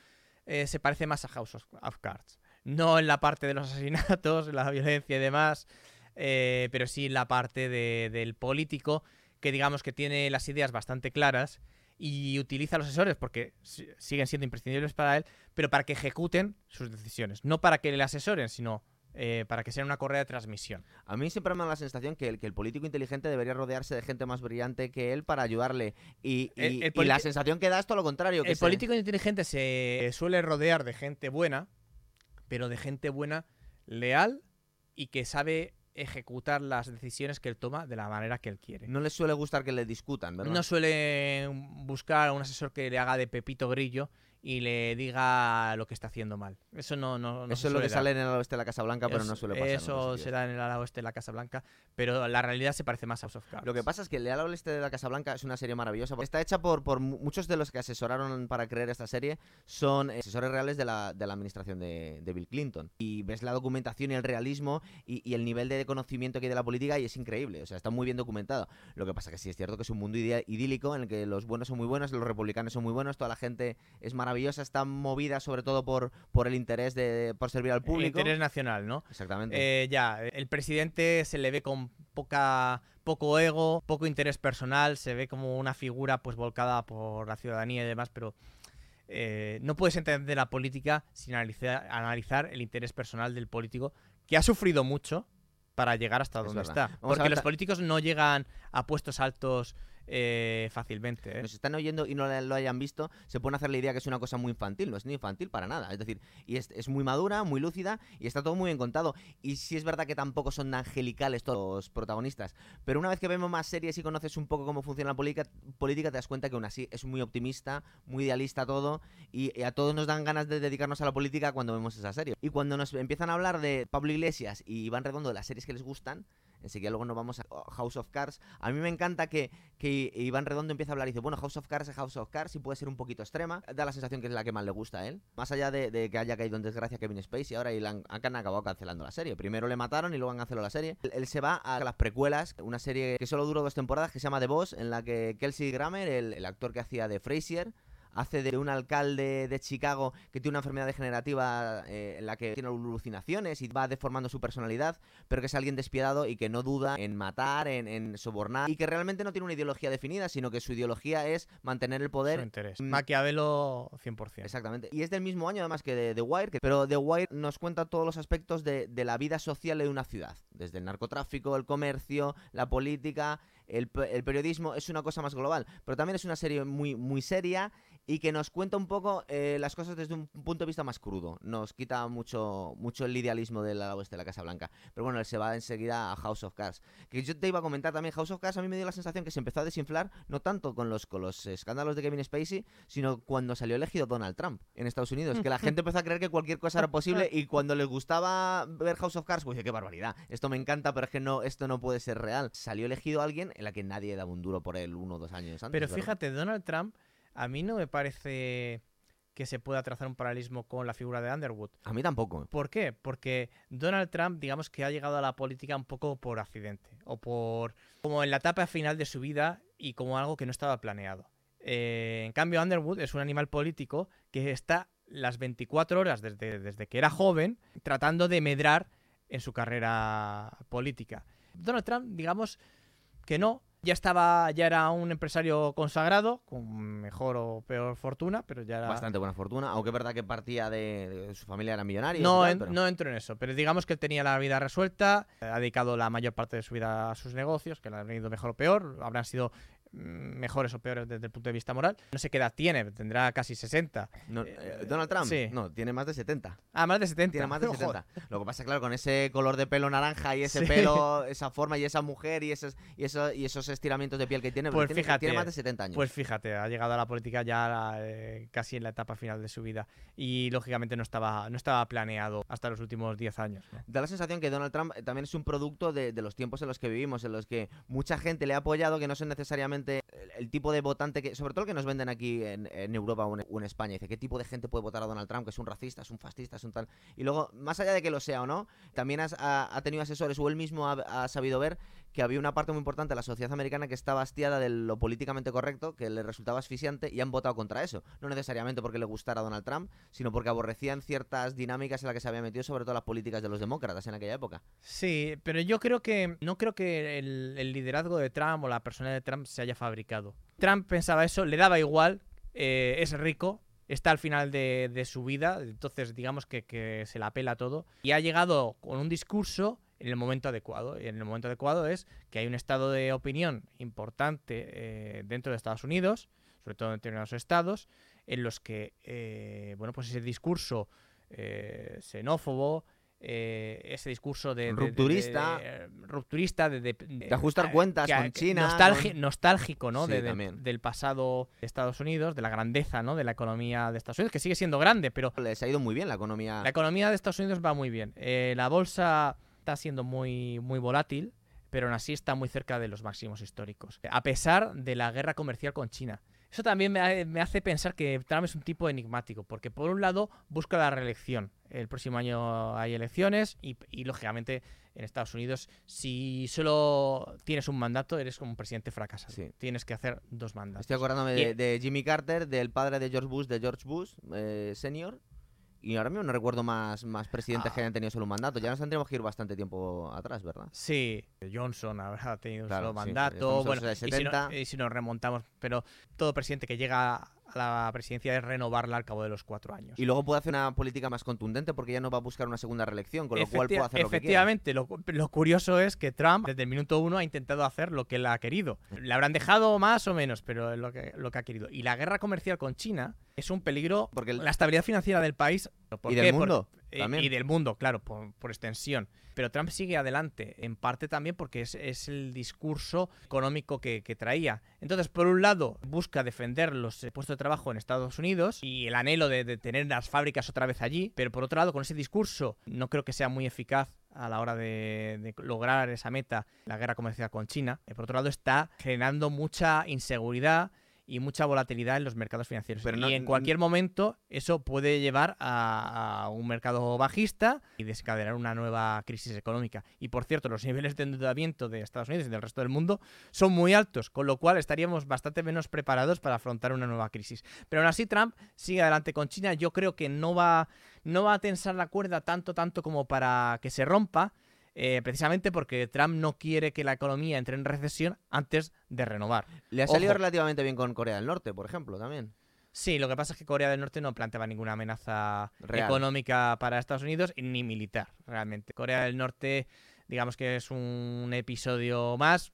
eh, se parece más a House of, of Cards. No en la parte de los asesinatos, la violencia y demás, pero sí en la parte de- del político que digamos que tiene las ideas bastante claras y utiliza a los asesores porque si- siguen siendo imprescindibles para él, pero para que ejecuten sus decisiones. No para que le asesoren, sino eh, para que sea una correa de transmisión. A mí siempre me da la sensación que el, que el político inteligente debería rodearse de gente más brillante que él para ayudarle. Y, y- El- el y la sensación que da es todo lo contrario. que El político inteligente se suele rodear de gente buena, pero de gente buena leal y que sabe ejecutar las decisiones que él toma de la manera que él quiere. No les suele gustar que le discutan, ¿verdad? No suele buscar a un asesor que le haga de pepito grillo y le diga lo que está haciendo mal. Eso no, no, no Eso es lo que dar. sale en el oeste de la Casa Blanca, pero no suele pasar. Eso sitios. se da en el ala oeste de la Casa Blanca, pero la realidad se parece más a House of Cards. Lo que pasa es que El Leal al Oeste de la Casa Blanca es una serie maravillosa. Está hecha por, por mu- muchos de los que asesoraron para crear esta serie. Son eh, asesores reales de la, de la administración de, de Bill Clinton. Y ves la documentación y el realismo y, y el nivel de conocimiento que hay de la política y es increíble. O sea, está muy bien documentado. Lo que pasa que sí es cierto que es un mundo idílico en el que los buenos son muy buenos, los republicanos son muy buenos, toda la gente es maravillosa, está movida sobre todo por, por el interés de por servir al público. Interés nacional, ¿no? Exactamente. Eh, ya, el presidente se le ve con poca poco ego, poco interés personal, se ve como una figura pues volcada por la ciudadanía y demás, pero eh, no puedes entender la política sin analizar, analizar el interés personal del político que ha sufrido mucho para llegar hasta Es donde verdad. está. Vamos Porque los políticos no llegan a puestos altos eh, fácilmente. ¿eh? nos están oyendo y no lo hayan visto, se pueden hacer la idea que es una cosa muy infantil. No es ni infantil para nada. Es decir, y es, es muy madura, muy lúcida y está todo muy bien contado. Y sí es verdad que tampoco son angelicales todos los protagonistas. Pero una vez que vemos más series y conoces un poco cómo funciona la política, política te das cuenta que aún así es muy optimista, muy idealista todo. Y, a todos nos dan ganas de dedicarnos a la política cuando vemos esa serie. Y cuando nos empiezan a hablar de Pablo Iglesias y Iván Redondo de las series que les gustan, enseguida luego nos vamos a House of Cards. A mí me encanta que, que Iván Redondo empieza a hablar y dice, bueno, House of Cards es House of Cards y puede ser un poquito extrema. Da la sensación que es la que más le gusta a él. Más allá de, que haya caído en desgracia Kevin Spacey ahora y la han, han acabado cancelando la serie. Primero le mataron y luego han cancelado la serie. Él, él se va a las precuelas, una serie que solo duró dos temporadas que se llama The Boss, en la que Kelsey Grammer, el, el actor que hacía de Frasier, hace de un alcalde de Chicago que tiene una enfermedad degenerativa eh, en la que tiene alucinaciones y va deformando su personalidad, pero que es alguien despiadado y que no duda en matar, en, sobornar y que realmente no tiene una ideología definida, sino que su ideología es mantener el poder. Su interés. Maquiavelo 100%. Exactamente. Y es del mismo año además que de The Wire, pero The Wire nos cuenta todos los aspectos de, de la vida social de una ciudad, desde el narcotráfico, el comercio, la política, el, el, periodismo es una cosa más global, pero también es una serie muy, muy seria y que nos cuenta un poco eh, las cosas desde un punto de vista más crudo. Nos quita mucho, mucho el idealismo del lado oeste de la Casa Blanca. Pero bueno, él se va enseguida a House of Cards. Que yo te iba a comentar también, House of Cards a mí me dio la sensación que se empezó a desinflar, no tanto con los, con los escándalos de Kevin Spacey, sino cuando salió elegido Donald Trump en Estados Unidos. Que la gente empezó a creer que cualquier cosa era posible y cuando les gustaba ver House of Cards, pues qué barbaridad, esto me encanta, pero es que no, esto no puede ser real. Salió elegido alguien en la que nadie daba un duro por él uno o dos años antes. Pero fíjate, Donald Trump a mí no me parece que se pueda trazar un paralelismo con la figura de Underwood. A mí tampoco. ¿Por qué? Porque Donald Trump, digamos que ha llegado a la política un poco por accidente, o por como en la etapa final de su vida y como algo que no estaba planeado. Eh, en cambio, Underwood es un animal político que está las 24 horas desde, desde que era joven tratando de medrar en su carrera política. Donald Trump, digamos que no, ya estaba, ya era un empresario consagrado, con mejor o peor fortuna, pero ya era... Bastante buena fortuna, aunque es verdad que partía de, su familia era millonaria. No, no entro en eso, pero digamos que él tenía la vida resuelta, ha dedicado la mayor parte de su vida a sus negocios, que le han ido mejor o peor, habrán sido mejores o peores desde el punto de vista moral. No sé qué edad tiene, tendrá casi 60. Eh, ¿Donald Trump? Sí. No, tiene más de 70. Ah, más de 70. Tiene más de 70. Lo que pasa, claro, con ese color de pelo naranja y ese pelo, esa forma y esa mujer y esos, y, y esos estiramientos de piel que tiene, pues tiene, fíjate, tiene más de 70 años. Pues fíjate, ha llegado a la política ya eh, casi en la etapa final de su vida y lógicamente no estaba, no estaba planeado hasta los últimos 10 años. Da la sensación que Donald Trump también es un producto de, de, los tiempos en los que vivimos, en los que mucha gente le ha apoyado, que no son necesariamente el tipo de votante que, sobre todo el que nos venden aquí en, Europa o en, España, dice, ¿qué tipo de gente puede votar a Donald Trump? Que es un racista, es un fascista, es un tal. Y luego, más allá de que lo sea o no, también ha, tenido asesores o él mismo ha, sabido ver que había una parte muy importante de la sociedad americana que estaba hastiada de lo políticamente correcto, que le resultaba asfixiante y han votado contra eso. No necesariamente porque le gustara Donald Trump, sino porque aborrecían ciertas dinámicas en las que se había metido, sobre todo las políticas de los demócratas en aquella época. Sí, pero yo creo que no creo que el, liderazgo de Trump o la persona de Trump se haya fabricado. Trump pensaba eso, le daba igual, eh, es rico, está al final de, su vida, entonces digamos que, se la pela todo, y ha llegado con un discurso en el momento adecuado. Y en el momento adecuado es que hay un estado de opinión importante eh, dentro de Estados Unidos, sobre todo en determinados estados, en los que, eh, bueno, pues ese discurso xenófobo, eh, ese discurso de rupturista, de, rupturista, de, ajustar cuentas con China, nostálgico, ¿no? del pasado de Estados Unidos, de la grandeza, ¿no? De la economía de Estados Unidos, que sigue siendo grande, pero les ha ido muy bien la economía. La economía de Estados Unidos va muy bien. La bolsa está siendo muy muy volátil, pero aún así está muy cerca de los máximos históricos, a pesar de la guerra comercial con China. Eso también me, hace pensar que Trump es un tipo enigmático, porque por un lado busca la reelección. El próximo año hay elecciones y, lógicamente en Estados Unidos, si solo tienes un mandato, eres como un presidente fracasado. Tienes que hacer dos mandatos. Estoy acordándome de, Jimmy Carter, del padre de George Bush, de George Bush eh, senior, y ahora mismo no recuerdo más, más presidentes que ah. hayan tenido solo un mandato. Ya nos tendríamos que ir bastante tiempo atrás, ¿verdad? Sí, Johnson habrá tenido solo mandato. Bueno, y si, nos remontamos, pero todo presidente que llega la presidencia es renovarla al cabo de los cuatro años. Y luego puede hacer una política más contundente porque ya no va a buscar una segunda reelección, con lo cual puede hacer lo que Efectivamente, lo, curioso es que Trump desde el minuto uno ha intentado hacer lo que él ha querido. Le habrán dejado más o menos, pero es lo que, lo que ha querido. Y la guerra comercial con China es un peligro porque la estabilidad financiera del país y del mundo. Eh, y del mundo, claro, por, extensión. Pero Trump sigue adelante, en parte también porque es, el discurso económico que, traía. Entonces, por un lado, busca defender los eh, puestos de trabajo en Estados Unidos y el anhelo de, tener las fábricas otra vez allí, pero por otro lado, con ese discurso no creo que sea muy eficaz a la hora de, lograr esa meta, la guerra comercial con China. por otro lado, está generando mucha inseguridad y mucha volatilidad en los mercados financieros. Pero no- y en cualquier momento eso puede llevar a, a un mercado bajista y desencadenar una nueva crisis económica. Y por cierto, los niveles de endeudamiento de Estados Unidos y del resto del mundo son muy altos, con lo cual estaríamos bastante menos preparados para afrontar una nueva crisis. Pero aún así Trump sigue adelante con China. Yo creo que no va, no va a tensar la cuerda tanto, tanto como para que se rompa. Eh, precisamente porque Trump no quiere que la economía entre en recesión antes de renovar. Le ha salido Ojo. relativamente bien con Corea del Norte, por ejemplo, también. Sí, lo que pasa es que Corea del Norte no planteaba ninguna amenaza Real. económica para Estados Unidos ni militar, realmente. Corea del Norte, digamos que es un episodio más,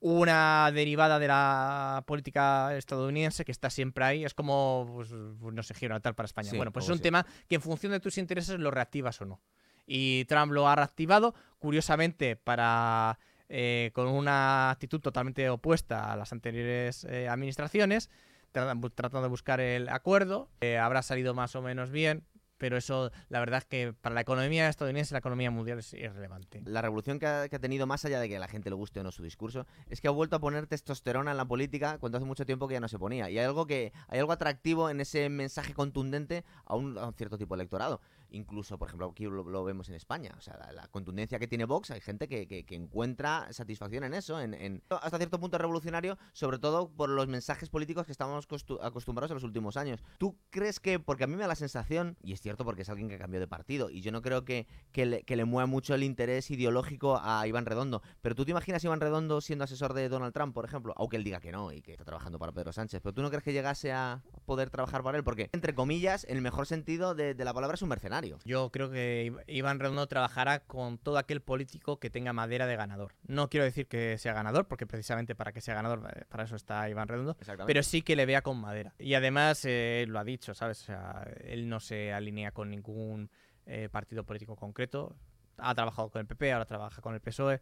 una derivada de la política estadounidense que está siempre ahí. Es como, pues, pues, no sé, Gibraltar para España. Sí, bueno, pues es un tema que en función de tus intereses lo reactivas o no. Y Trump lo ha reactivado, curiosamente, para eh, con una actitud totalmente opuesta a las anteriores eh, administraciones, tratando de buscar el acuerdo. Eh, habrá salido más o menos bien, pero eso, la verdad es que para la economía estadounidense, la economía mundial es irrelevante. La revolución que ha, tenido, más allá de que a la gente le guste o no su discurso, es que ha vuelto a poner testosterona en la política cuando hace mucho tiempo que ya no se ponía. Y hay algo que hay algo atractivo en ese mensaje contundente a un, a un cierto tipo de electorado. Incluso, por ejemplo, aquí lo, vemos en España. O sea, la, contundencia que tiene Vox, hay gente que, encuentra satisfacción en eso, en, en- hasta cierto punto revolucionario, sobre todo por los mensajes políticos que estamos costu- acostumbrados en los últimos años. ¿Tú crees que, porque a mí me da la sensación, y es cierto porque es alguien que cambió de partido, y yo no creo que, que le mueva mucho el interés ideológico a Iván Redondo, pero tú te imaginas a Iván Redondo siendo asesor de Donald Trump, por ejemplo, aunque él diga que no y que está trabajando para Pedro Sánchez, pero tú no crees que llegase a poder trabajar para él, porque, entre comillas, en el mejor sentido de, de la palabra es un mercenario. Yo creo que Iv- Iván Redondo trabajará con todo aquel político que tenga madera de ganador. No quiero decir que sea ganador, porque precisamente para que sea ganador, eh, para eso está Iván Redondo. Pero sí que le vea con madera. Y además, eh, lo ha dicho, ¿sabes? O sea, él no se alinea con ningún eh, partido político concreto. Ha trabajado con el PP, ahora trabaja con el PSOE.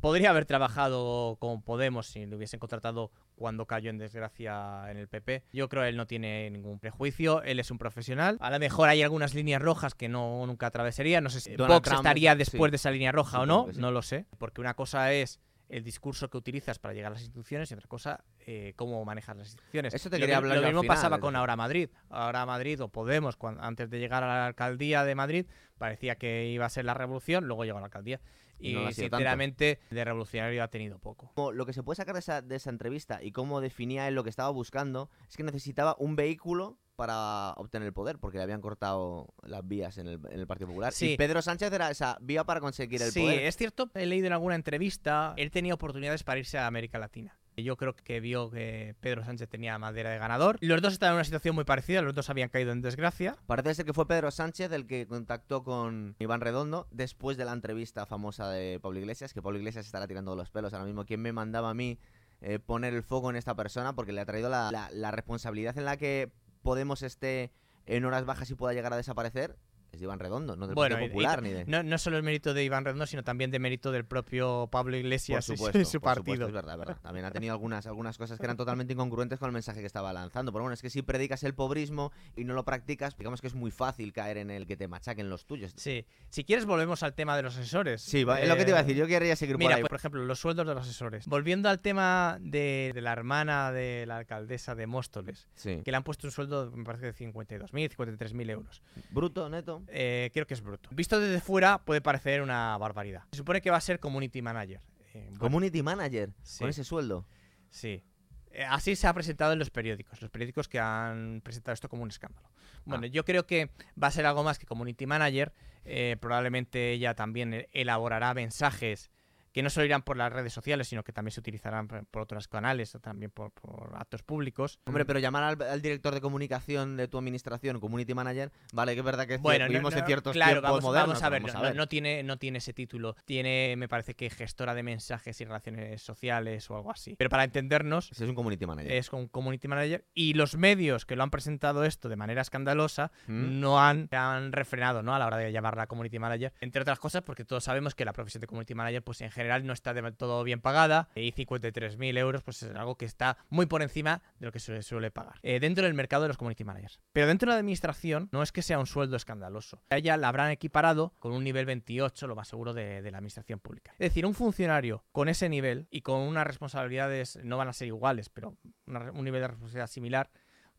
Podría haber trabajado con Podemos si le hubiesen contratado cuando cayó en desgracia en el PP. Yo creo que él no tiene ningún prejuicio, él es un profesional. A lo mejor hay algunas líneas rojas que no nunca atravesaría. No sé si Donald Vox Trump, estaría sí. después de esa línea roja o no, sí. no lo sé. Porque una cosa es el discurso que utilizas para llegar a las instituciones y otra cosa eh, cómo manejas las instituciones. Eso te Lo quería mi- hablar Lo mismo final, pasaba con. Ahora Madrid. Ahora Madrid o Podemos, antes de llegar a la alcaldía de Madrid, parecía que iba a ser la revolución, luego llegó a la alcaldía. Y no sido tanto. sinceramente, de revolucionario ha tenido poco. Como lo que se puede sacar de esa, de esa entrevista y cómo definía él lo que estaba buscando es que necesitaba un vehículo para obtener el poder, porque le habían cortado las vías en el, en el Partido Popular. Sí. Y Pedro Sánchez era esa vía para conseguir el sí, poder. es cierto, he leído en alguna entrevista, él tenía oportunidades para irse a América Latina. Yo creo que vio que Pedro Sánchez tenía madera de ganador. Los dos estaban en una situación muy parecida, los dos habían caído en desgracia. Parece ser que fue Pedro Sánchez el que contactó con Iván Redondo después de la entrevista famosa de Pablo Iglesias, que Pablo Iglesias estará tirando los pelos ahora mismo. ¿Quién me mandaba a mí eh, poner el foco en esta persona? Porque le ha traído la responsabilidad en la que Podemos esté en horas bajas y pueda llegar a desaparecer. Es de Iván Redondo, no del Bueno, Partido y Popular ni de... No, no solo el mérito de Iván Redondo, sino también de mérito del propio Pablo Iglesias y su- supuesto, y su por supuesto, partido. es verdad, verdad. También ha tenido algunas, algunas cosas que eran totalmente incongruentes con el mensaje que estaba lanzando. Pero bueno, es que si predicas el pobrismo y no lo practicas, digamos que es muy fácil caer en el que te machaquen los tuyos. Sí. Si quieres, volvemos al tema de los asesores. Sí, es lo que te iba a Eh, decir. Yo querría seguir Mira, por ahí. por ejemplo, los sueldos de los asesores. Volviendo al tema de, de la hermana de la alcaldesa de Móstoles, Sí. que le han puesto un sueldo, me parece, de 52.000, 53.000 euros. Bruto, neto. Eh, creo que es bruto. Visto desde fuera, puede parecer una barbaridad. Se supone que va a ser community manager. Eh, bueno, Community manager. Sí. Con ese sueldo. Sí. Eh, así se ha presentado en los periódicos, los periódicos que han presentado esto como un escándalo. Bueno, Ah. yo creo que va a ser algo más que community manager. eh, probablemente ella también elaborará mensajes que no solo irán por las redes sociales, sino que también se utilizarán por, por otros canales o también por, por actos públicos. Hombre, pero llamar al, al director de comunicación de tu administración community manager, vale, que es verdad que Bueno, cier- no- vivimos no, en ciertos claro, tiempos vamos, modernos. vamos a ver, pero no, no tiene, no tiene ese título. Tiene, me parece que gestora de mensajes y relaciones sociales o algo así. Pero para entendernos, es un community manager. es un community manager y los medios que lo han presentado esto de manera escandalosa ¿Mm? no han, han refrenado ¿no? a la hora de llamarla community manager entre otras cosas porque todos sabemos que la profesión de community manager pues en general no está de todo bien pagada y 53.000 euros pues es algo que está muy por encima de lo que se suele pagar eh, dentro del mercado de los community managers. Pero dentro de la administración no es que sea un sueldo escandaloso. Ella la habrán equiparado con un nivel 28, lo más seguro, de, la administración pública. Es decir, un funcionario con ese nivel y con unas responsabilidades, no van a ser iguales, pero un nivel de responsabilidad similar,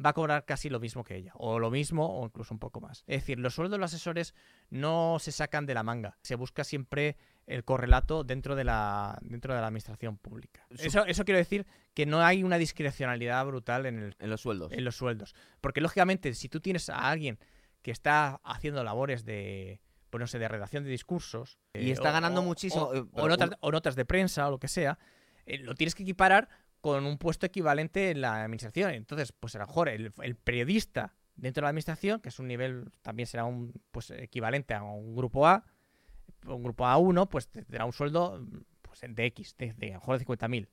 va a cobrar casi lo mismo que ella, o lo mismo o incluso un poco más. Es decir, los sueldos de los asesores no se sacan de la manga, se busca siempre el correlato dentro de la, dentro de la administración pública. Eso, eso quiere decir que no hay una discrecionalidad brutal en, el, en los sueldos. En los sueldos. Porque lógicamente, si tú tienes a alguien que está haciendo labores de, pues no sé, de redacción de discursos. Y está ganando muchísimo. O, eh, notas, de prensa o lo que sea. Eh, lo tienes que equiparar con un puesto equivalente en la administración. Entonces, pues a lo mejor el, periodista dentro de la administración, que es un nivel, también será un pues equivalente a un grupo A, un grupo A1, pues tendrá un sueldo pues, de X, de, de a lo mejor de 50.000.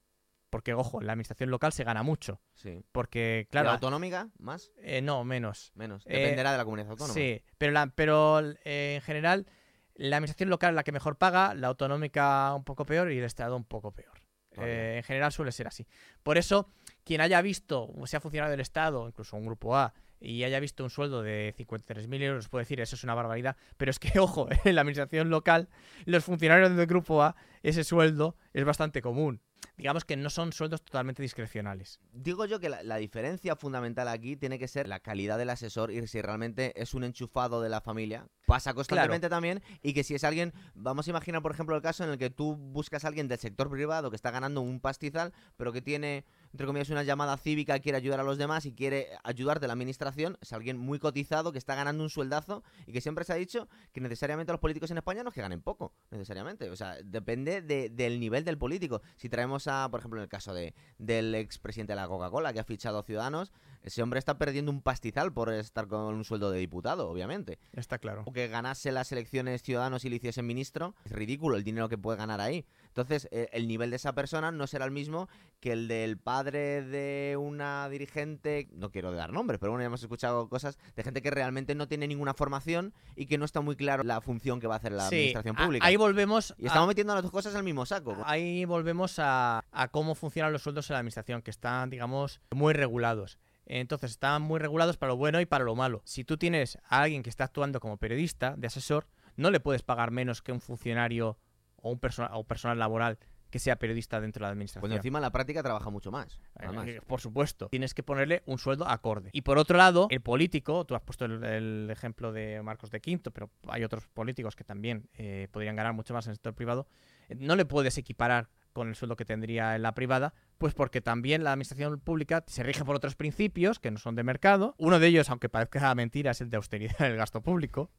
Porque, ojo, la administración local se gana mucho. Sí. Porque, claro. ¿La autonómica más? Eh, no, menos. Menos. Dependerá de la comunidad autónoma. Sí, pero, la, pero eh, en general, la administración local es la que mejor paga, la autonómica un poco peor y el Estado un poco peor. Eh, en general suele ser así. Por eso, quien haya visto, o sea funcionario del Estado, incluso un grupo A, y haya visto un sueldo de 53.000 euros, puede decir, eso es una barbaridad. Pero es que, ojo, en la administración local, los funcionarios del grupo A, ese sueldo es bastante común digamos que no son sueldos totalmente discrecionales. Digo yo que la, diferencia fundamental aquí tiene que ser la calidad del asesor y si realmente es un enchufado de la familia. Pasa constantemente también y que si es alguien, vamos a imaginar por ejemplo el caso en el que tú buscas a alguien del sector privado que está ganando un pastizal, pero que tiene entre comillas, una llamada cívica, quiere ayudar a los demás y quiere ayudarte a la administración, es alguien muy cotizado que está ganando un sueldazo y que siempre se ha dicho que necesariamente los políticos en España no es que ganen poco, necesariamente. O sea, depende del nivel del político. Si traemos a, por ejemplo, en el caso de, del expresidente de la Coca-Cola, que ha fichado Ciudadanos, ese hombre está perdiendo un pastizal por estar con un sueldo de diputado, obviamente. Está claro. O que ganase las elecciones Ciudadanos y le hiciesen ministro, es ridículo el dinero que puede ganar ahí. Entonces, eh, el nivel de esa persona no será el mismo que el del padre de una dirigente, no quiero dar nombres, pero bueno, ya hemos escuchado cosas de gente que realmente no tiene ninguna formación y que no está muy claro la función que va a hacer la administración pública. Ahí volvemos. Y estamos metiendo las dos cosas el mismo saco. Ahí volvemos a, a cómo funcionan los sueldos en la administración, que están, digamos, muy regulados. Entonces están muy regulados para lo bueno y para lo malo. Si tú tienes a alguien que está actuando como periodista, de asesor, no le puedes pagar menos que un funcionario o un, o personal laboral que sea periodista dentro de la administración. Cuando encima la práctica trabaja mucho más. Eh, por supuesto. Tienes que ponerle un sueldo acorde. Y por otro lado, el político, tú has puesto el, ejemplo de Marcos de Quinto, pero hay otros políticos que también eh, podrían ganar mucho más en el sector privado. no le puedes equiparar con el sueldo que tendría en la privada, pues porque también la administración pública se rige por otros principios que no son de mercado. Uno de ellos, aunque parezca mentira, es el de austeridad del gasto público.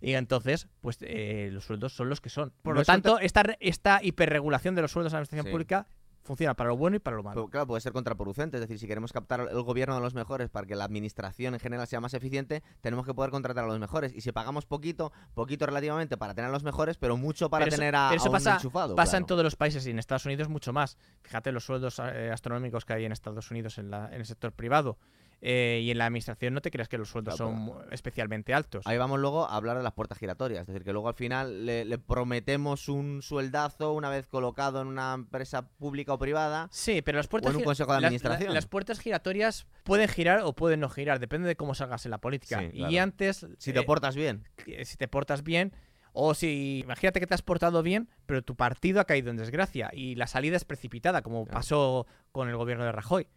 y entonces, pues eh, los sueldos son los que son. Por lo tanto, esta, esta hiperregulación de los sueldos de la administración pública funciona para lo bueno y para lo malo. claro, puede ser contraproducente. Es decir, si queremos captar el gobierno de los mejores para que la administración en general sea más eficiente, tenemos que poder contratar a los mejores. Y si pagamos poquito, poquito relativamente para tener a los mejores, pero mucho para tener a, eso pasa, enchufado. Pasa en todos los países y en Estados Unidos mucho más. Fíjate los sueldos eh, astronómicos que hay en Estados Unidos en, la, en el sector privado. Eh, y en la administración no te creas que los sueldos son especialmente altos. Ahí vamos luego a hablar de las puertas giratorias. Es decir, que luego al final le, prometemos un sueldazo una vez colocado en una empresa pública o privada. Sí, pero las puertas, un consejo de administración. Las, puertas giratorias pueden girar o pueden no girar, depende de cómo salgas en la política. Y antes. Si te eh, portas bien. Si te portas bien. O si, imagínate que te has portado bien, pero tu partido ha caído en desgracia y la salida es precipitada, como pasó con el gobierno de Rajoy.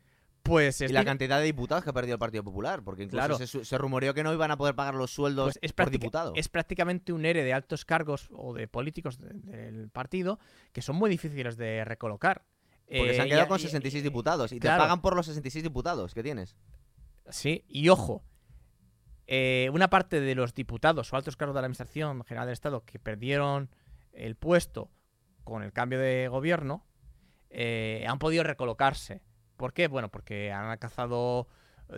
Pues y la cantidad de diputados que ha perdido el Partido Popular, porque incluso se, rumoreó que no iban a poder pagar los sueldos pues por diputado. Es prácticamente un ERE de altos cargos o de políticos del partido que son muy difíciles de recolocar. Porque se han eh, quedado con 66 diputados y te pagan por los 66 diputados que tienes. Sí, y ojo, eh, una parte de los diputados o altos cargos de la Administración General del Estado que perdieron el puesto con el cambio de gobierno eh, han podido recolocarse ¿Por qué? Bueno, porque han alcanzado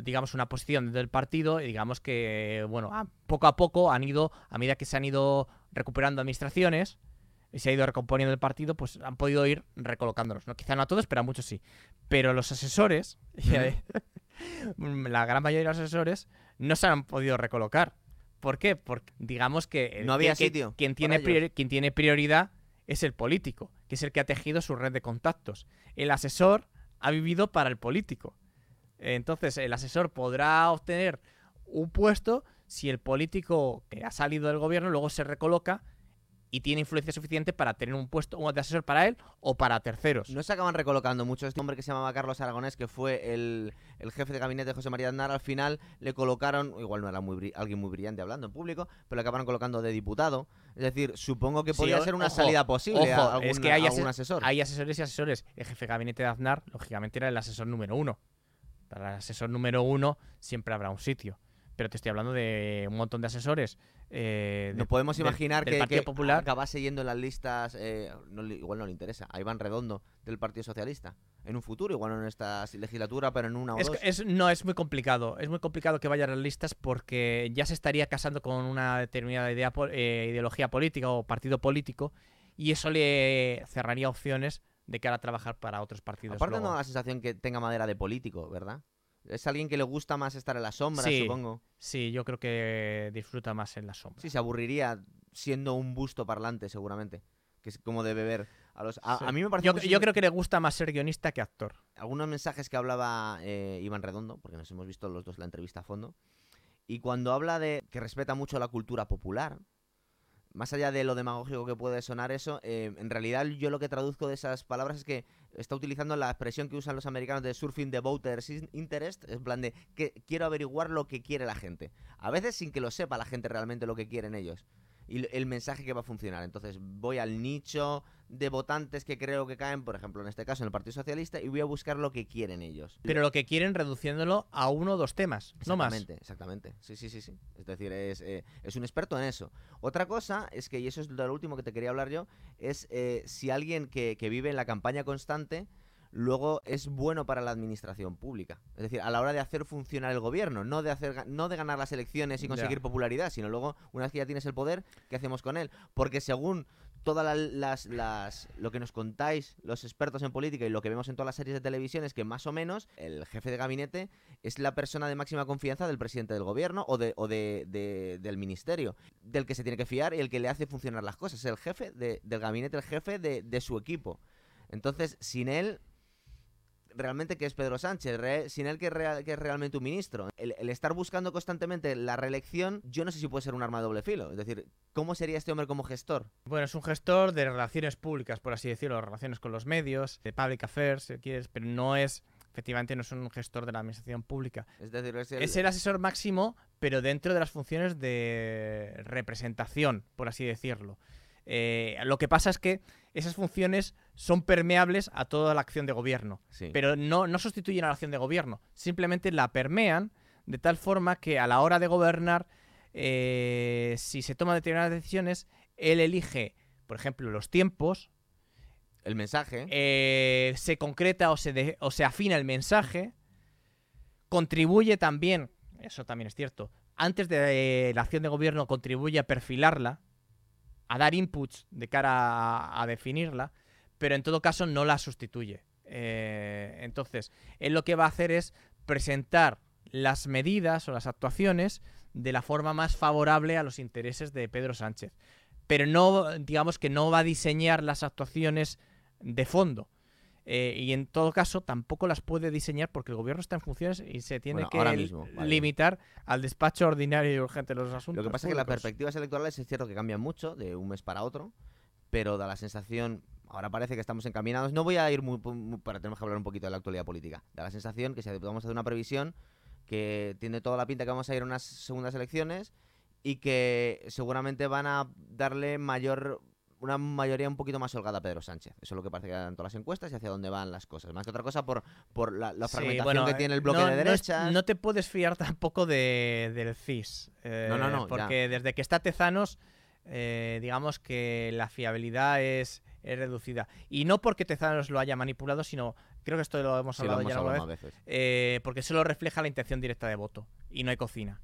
digamos, una posición del partido y digamos que, bueno, poco a poco han ido, a medida que se han ido recuperando administraciones y se ha ido recomponiendo el partido, pues han podido ir recolocándolos. ¿no? Quizá no a todos, pero a muchos sí. Pero los asesores, la gran mayoría de los asesores, no se han podido recolocar. ¿Por qué? Porque digamos que... No había sitio. Quien tiene, quien tiene prioridad es el político, que es el que ha tejido su red de contactos. El asesor ha vivido para el político. Entonces, el asesor podrá obtener un puesto si el político que ha salido del gobierno luego se recoloca y tiene influencia suficiente para tener un puesto de asesor para él o para terceros. No se acaban recolocando mucho. Este hombre que se llamaba Carlos Aragonés, que fue el, jefe de gabinete de José María Aznar, al final le colocaron, igual no era muy alguien muy brillante hablando en público, pero le acabaron colocando de diputado. Es decir, supongo que podría ser una salida posible a algún, es que hay asesor. Hay asesores y asesores. El jefe de gabinete de Aznar, lógicamente, era el asesor número uno. Para el asesor número uno siempre habrá un sitio pero te estoy hablando de un montón de asesores. Eh, no podemos imaginar que, que Popular acabase yendo en las listas, eh, igual no le interesa, a Iván Redondo del Partido Socialista. En un futuro, igual no en esta legislatura, pero en una o es, dos. Es, no, es muy complicado. Es muy complicado que vaya a las listas porque ya se estaría casando con una determinada idea, eh, ideología política o partido político y eso le cerraría opciones de cara a trabajar para otros partidos. Aparte no da la sensación que tenga madera de político, ¿verdad? Es alguien que le gusta más estar en la sombra, supongo. Sí, yo creo que disfruta más en la sombra. Sí, se aburriría siendo un busto parlante, seguramente. Que es como de beber a los. A, mí me parece. Yo, yo, creo que le gusta más ser guionista que actor. Algunos mensajes que hablaba eh, Iván Redondo, porque nos hemos visto los dos la entrevista a fondo. Y cuando habla de que respeta mucho la cultura popular, más allá de lo demagógico que puede sonar eso, eh, en realidad yo lo que traduzco de esas palabras es que está utilizando la expresión que usan los americanos de surfing the voters interest, en plan de que quiero averiguar lo que quiere la gente. A veces sin que lo sepa la gente realmente lo que quieren ellos y el mensaje que va a funcionar. Entonces voy al nicho de votantes que creo que caen, por ejemplo, en este caso en el Partido Socialista, y voy a buscar lo que quieren ellos. Pero lo que quieren reduciéndolo a uno o dos temas, no más. Exactamente, exactamente. Sí, sí, sí, sí. Es decir, es, eh, es, un experto en eso. Otra cosa es que, y eso es lo último que te quería hablar yo, es eh, si alguien que, que vive en la campaña constante luego es bueno para la administración pública. Es decir, a la hora de hacer funcionar el gobierno, no de hacer no de ganar las elecciones y conseguir popularidad, sino luego, una vez que ya tienes el poder, ¿qué hacemos con él? Porque según todas las, las, lo que nos contáis los expertos en política y lo que vemos en todas las series de televisión es que más o menos el jefe de gabinete es la persona de máxima confianza del presidente del gobierno o, de, o de, del ministerio, del que se tiene que fiar y el que le hace funcionar las cosas. Es el jefe del gabinete, el jefe de su equipo. Entonces, sin él realmente que es Pedro Sánchez, sin él que es, que es, realmente un ministro. El, estar buscando constantemente la reelección, yo no sé si puede ser un arma de doble filo. Es decir, ¿cómo sería este hombre como gestor? Bueno, es un gestor de relaciones públicas, por así decirlo, relaciones con los medios, de public affairs, si quieres, pero no es efectivamente no es un gestor de la administración pública. Es decir, es es el, asesor máximo, pero dentro de las funciones de representación, por así decirlo. Eh, lo que pasa es que esas funciones son permeables a toda la acción de gobierno, pero no, no sustituyen a la acción de gobierno, simplemente la permean de tal forma que a la hora de gobernar, eh, si se toman determinadas decisiones, él elige, por ejemplo, los tiempos. El mensaje. Eh, se concreta o se, o se afina el mensaje. Contribuye también, eso también es cierto, antes de la acción de gobierno contribuye a perfilarla a dar inputs de cara a, definirla, pero en todo caso no la sustituye. Eh, entonces, él lo que va a hacer es presentar las medidas o las actuaciones de la forma más favorable a los intereses de Pedro Sánchez. Pero no, digamos que no va a diseñar las actuaciones de fondo. Eh, y en todo caso, tampoco las puede diseñar porque el gobierno está en funciones y se tiene que limitar al despacho ordinario y urgente de los asuntos. Lo que pasa es que las perspectivas electorales es cierto que cambian mucho de un mes para otro, pero da la sensación, ahora parece que estamos encaminados. No voy a ir muy, para tenemos que hablar un poquito de la actualidad política. Da la sensación que si vamos a hacer una previsión que tiene toda la pinta que vamos a ir a unas segundas elecciones y que seguramente van a darle mayor una mayoría un poquito más holgada Pedro Sánchez. Eso es lo que parece que dan todas las encuestas y hacia dónde van las cosas. Más que otra cosa por, por la, fragmentación que tiene el bloque de derechas. No, te puedes fiar tampoco de, del CIS. Eh, no, no, no. Porque desde que está Tezanos, eh, digamos que la fiabilidad es, reducida. Y no porque Tezanos lo haya manipulado, sino creo que esto lo hemos hablado ya alguna vez, veces. Eh, porque solo refleja la intención directa de voto y no hay cocina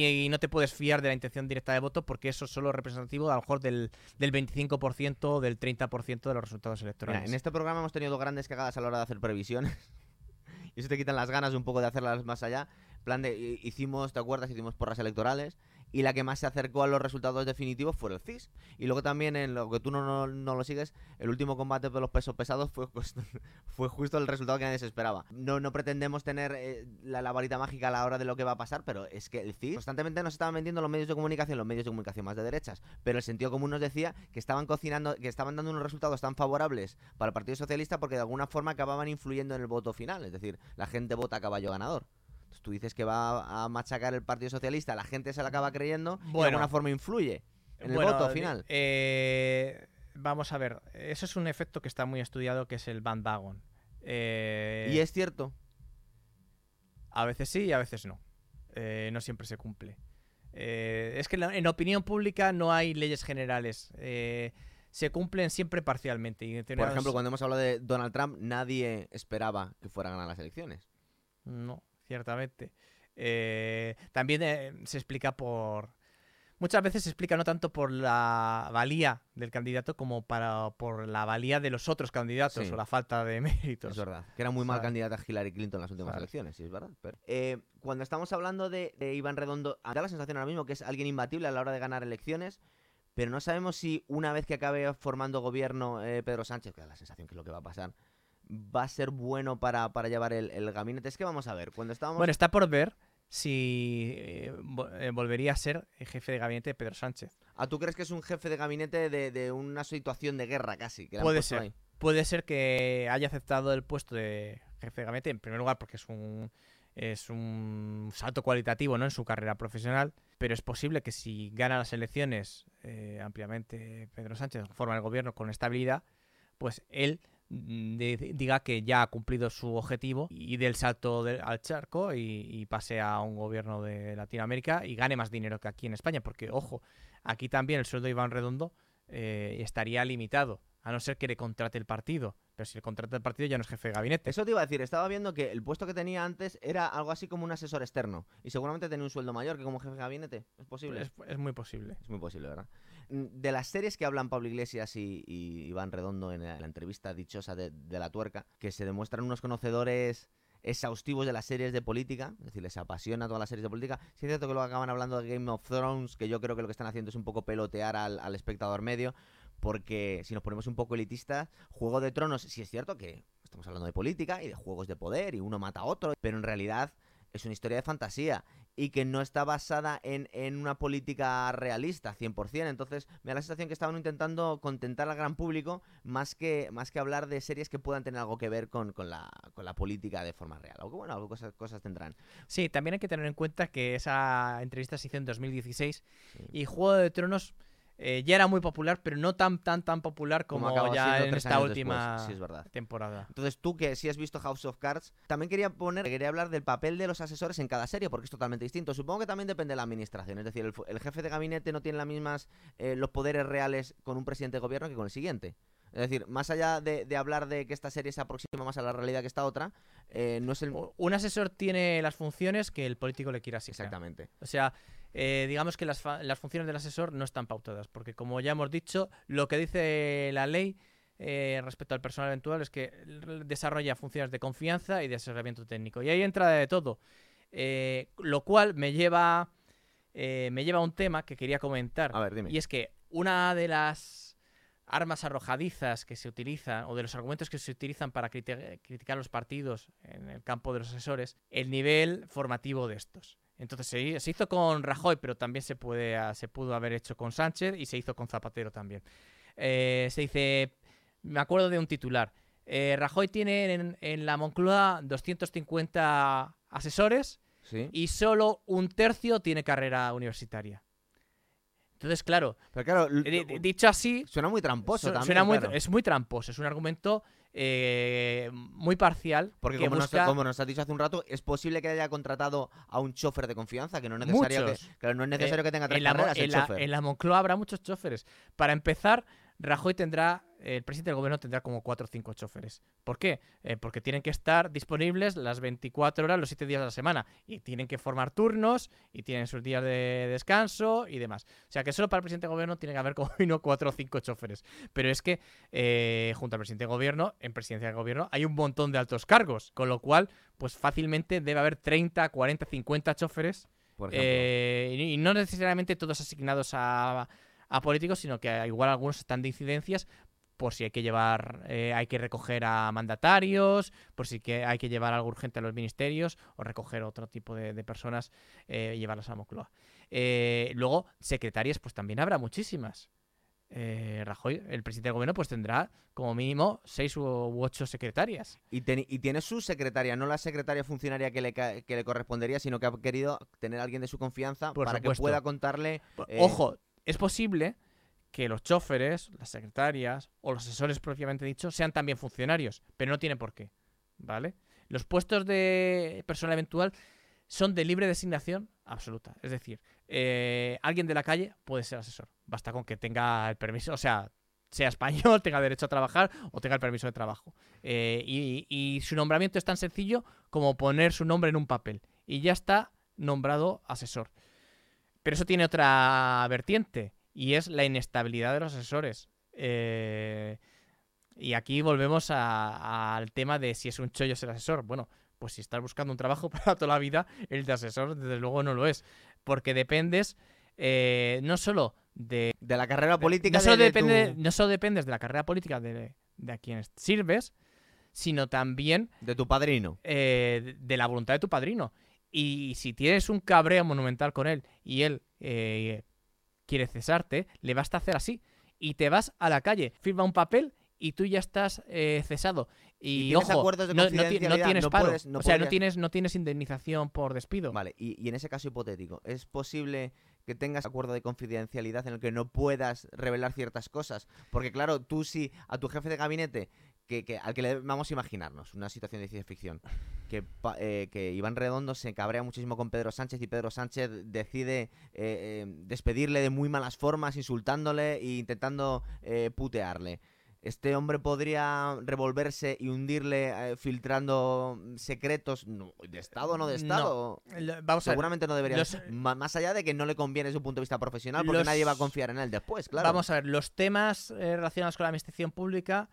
y, no te puedes fiar de la intención directa de voto porque eso es solo representativo a lo mejor del, del 25% o del 30% de los resultados electorales. en este programa hemos tenido grandes cagadas a la hora de hacer previsiones. y eso te quitan las ganas un poco de hacerlas más allá. plan de hi- hicimos, ¿te acuerdas? Hicimos porras electorales y la que más se acercó a los resultados definitivos fue el CIS. Y luego también, en lo que tú no, no, no lo sigues, el último combate de los pesos pesados fue, fue justo el resultado que nadie se esperaba. No, no pretendemos tener eh, la, la varita mágica a la hora de lo que va a pasar, pero es que el CIS constantemente nos estaban vendiendo los medios de comunicación, los medios de comunicación más de derechas, pero el sentido común nos decía que estaban cocinando, que estaban dando unos resultados tan favorables para el Partido Socialista porque de alguna forma acababan influyendo en el voto final, es decir, la gente vota a caballo ganador. Entonces tú dices que va a machacar el Partido Socialista, la gente se lo acaba creyendo y de Bueno. alguna forma influye en el Bueno, voto final. eh, vamos a ver, eso es un efecto que está muy estudiado, que es el bandwagon. Eh, y es cierto. A veces sí y a veces no. Eh, no siempre se cumple. Eh, es que la- en opinión pública no hay leyes generales. Eh, se cumplen siempre parcialmente. y Por ejemplo, cuando hemos hablado de Donald Trump, nadie esperaba que fuera a ganar las elecciones. No, ciertamente. Eh, también eh, se explica por... Muchas veces se explica no tanto por la valía del candidato como para, por la valía de los otros candidatos Sí. o la falta de méritos. Es verdad. Que era muy mal ¿Sabes? candidata Hillary Clinton en las últimas ¿Sabes? elecciones, sí, es verdad. Pero, eh, cuando estamos hablando de, de Iván Redondo, da la sensación ahora mismo que es alguien imbatible a la hora de ganar elecciones, pero no sabemos si una vez que acabe formando gobierno eh, Pedro Sánchez, que da la sensación que es lo que va a pasar, va a ser bueno para, para llevar el, el gabinete. Es que vamos a ver, cuando estábamos... Bueno, está por ver si eh, eh, volvería a ser el jefe de gabinete de Pedro Sánchez. ¿Ah, ¿Tú crees que es un jefe de gabinete de, de una situación de guerra casi? que Puede ser. ahí? Puede ser que haya aceptado el puesto de jefe de gabinete, en primer lugar porque es un, es un salto cualitativo ¿no? en su carrera profesional, pero es posible que si gana las elecciones eh, ampliamente Pedro Sánchez, forma el gobierno con estabilidad, pues él diga que ya ha cumplido su objetivo y del salto de- al charco y, y pase a un gobierno de Latinoamérica y gane más dinero que aquí en España, porque ojo, aquí también el sueldo de Iván Redondo eh, estaría limitado, a no ser que le contrate el partido. Pero si le contrata el partido ya no es jefe de gabinete. Eso te iba a decir, estaba viendo que el puesto que tenía antes era algo así como un asesor externo. Y seguramente tenía un sueldo mayor que como jefe de gabinete. ¿Es posible? es, es muy posible. Es muy posible, ¿verdad? De las series que hablan Pablo Iglesias y, y Iván Redondo en la, entrevista dichosa de, La Tuerca, que se demuestran unos conocedores exhaustivos de las series de política, es decir, les apasiona todas las series de política. Sí es cierto que luego acaban hablando de Game of Thrones, que yo creo que lo que están haciendo es un poco pelotear al, al espectador medio, porque si nos ponemos un poco elitistas, Juego de Tronos, sí es cierto que estamos hablando de política y de juegos de poder y uno mata a otro, pero en realidad es una historia de fantasía y que no está basada en, en una política realista 100%. Entonces me da la sensación que estaban intentando contentar al gran público más que, más que hablar de series que puedan tener algo que ver con, con la, con la política de forma real. Aunque bueno, algo cosas, cosas tendrán. Sí, también hay que tener en cuenta que esa entrevista se hizo en 2016 Sí. y Juego de Tronos eh, ya era muy popular, pero no tan tan tan popular como, acaba ya en esta última después. Sí, es verdad. temporada. Entonces tú que sí has visto House of Cards, también quería poner, quería hablar del papel de los asesores en cada serie, porque es totalmente distinto. Supongo que también depende de la administración, es decir, el, el jefe de gabinete no tiene las mismas eh, los poderes reales con un presidente de gobierno que con el siguiente. Es decir, más allá de, de hablar de que esta serie se aproxima más a la realidad que esta otra, eh, no es el... Un asesor tiene las funciones que el político le quiera asignar. Exactamente. O sea, eh, digamos que las, fa- las funciones del asesor no están pautadas, porque como ya hemos dicho, lo que dice la ley eh, respecto al personal eventual es que desarrolla funciones de confianza y de asesoramiento técnico. Y ahí entra de todo. Eh, lo cual me lleva, me lleva a un tema que quería comentar. A ver, dime. Y es que una de las armas arrojadizas que se utilizan, o de los argumentos que se utilizan para criti- criticar los partidos en el campo de los asesores, el nivel formativo de estos. Entonces se, hi- se hizo con Rajoy, pero también se, puede, ah, se pudo haber hecho con Sánchez y se hizo con Zapatero también. Eh, se dice, me acuerdo de un titular, eh, Rajoy tiene en, en la Moncloa 250 asesores Sí. y solo un tercio tiene carrera universitaria. Entonces, claro, Pero claro, dicho así, suena muy tramposo su- también. suena muy, claro. es muy tramposo, es un argumento eh, muy parcial. Porque que como, busca nos, como nos has dicho hace un rato, es posible que haya contratado a un chofer de confianza, que no es necesario, que, claro, no es necesario que tenga tres en la, el en la- en la Moncloa habrá muchos choferes. Para empezar, Rajoy tendrá, el presidente del gobierno tendrá como 4 o 5 choferes. ¿Por qué? Eh, porque tienen que estar disponibles las 24 horas, los 7 días de la semana. Y tienen que formar turnos, y tienen sus días de descanso y demás. O sea que solo para el presidente del gobierno tiene que haber como mínimo 4 o 5 choferes. Pero es que, eh, junto al presidente del gobierno, en presidencia del gobierno, hay un montón de altos cargos. Con lo cual, pues fácilmente debe haber 30, 40, 50 choferes. Por ejemplo. Eh, y no necesariamente todos asignados a políticos, sino que igual algunos están de incidencias por si hay que llevar, eh, hay que recoger a mandatarios, por si que hay que llevar algo urgente a los ministerios o recoger otro tipo de, de personas eh, y llevarlas a Moncloa. Eh, luego, secretarias, pues también habrá muchísimas. Eh, Rajoy, el presidente del gobierno, pues tendrá como mínimo seis u, u ocho secretarias. Y, ten- y tiene su secretaria, no la secretaria funcionaria que le, que le correspondería, sino que ha querido tener a alguien de su confianza Por para supuesto. que pueda contarle. eh, Ojo, es posible que los choferes, las secretarias o los asesores propiamente dicho sean también funcionarios, pero no tiene por qué, ¿vale? Los puestos de personal eventual son de libre designación absoluta, es decir, eh, alguien de la calle puede ser asesor, basta con que tenga el permiso, o sea, sea español, tenga derecho a trabajar o tenga el permiso de trabajo. Eh, y, y su nombramiento es tan sencillo como poner su nombre en un papel y ya está nombrado asesor. Pero eso tiene otra vertiente y es la inestabilidad de los asesores. Eh, y aquí volvemos al tema de si es un chollo ser asesor. Bueno, pues si estás buscando un trabajo para toda la vida, el de asesor desde luego no lo es. Porque dependes eh, no solo de... de la carrera política. no, solo de- de depende- tu, no solo dependes de la carrera política de, de a quien sirves, sino también de tu padrino. eh, de la voluntad de tu padrino. Y si tienes un cabreo monumental con él y él eh, quiere cesarte, le basta hacer así. Y te vas a la calle, firma un papel y tú ya estás eh, cesado. Y, ojo, acuerdos de no, tienes no paro. puedes- o sea, no tienes, no tienes indemnización por despido. Vale, y, y en ese caso hipotético, ¿es posible que tengas acuerdo de confidencialidad en el que no puedas revelar ciertas cosas? Porque claro, tú si a tu jefe de gabinete, que, que- al que le vamos a imaginarnos, una situación de ciencia ficción, que, eh, que Iván Redondo se cabrea muchísimo con Pedro Sánchez y Pedro Sánchez decide eh, eh, despedirle de muy malas formas, insultándole e intentando eh, putearle. Este hombre podría revolverse y hundirle filtrando secretos no, de Estado o no de. Estado. Vamos a Seguramente no debería. los- más allá de que no le conviene desde un punto de vista profesional, porque Los- nadie va a confiar en él después, claro. Vamos a ver, los temas relacionados con la administración pública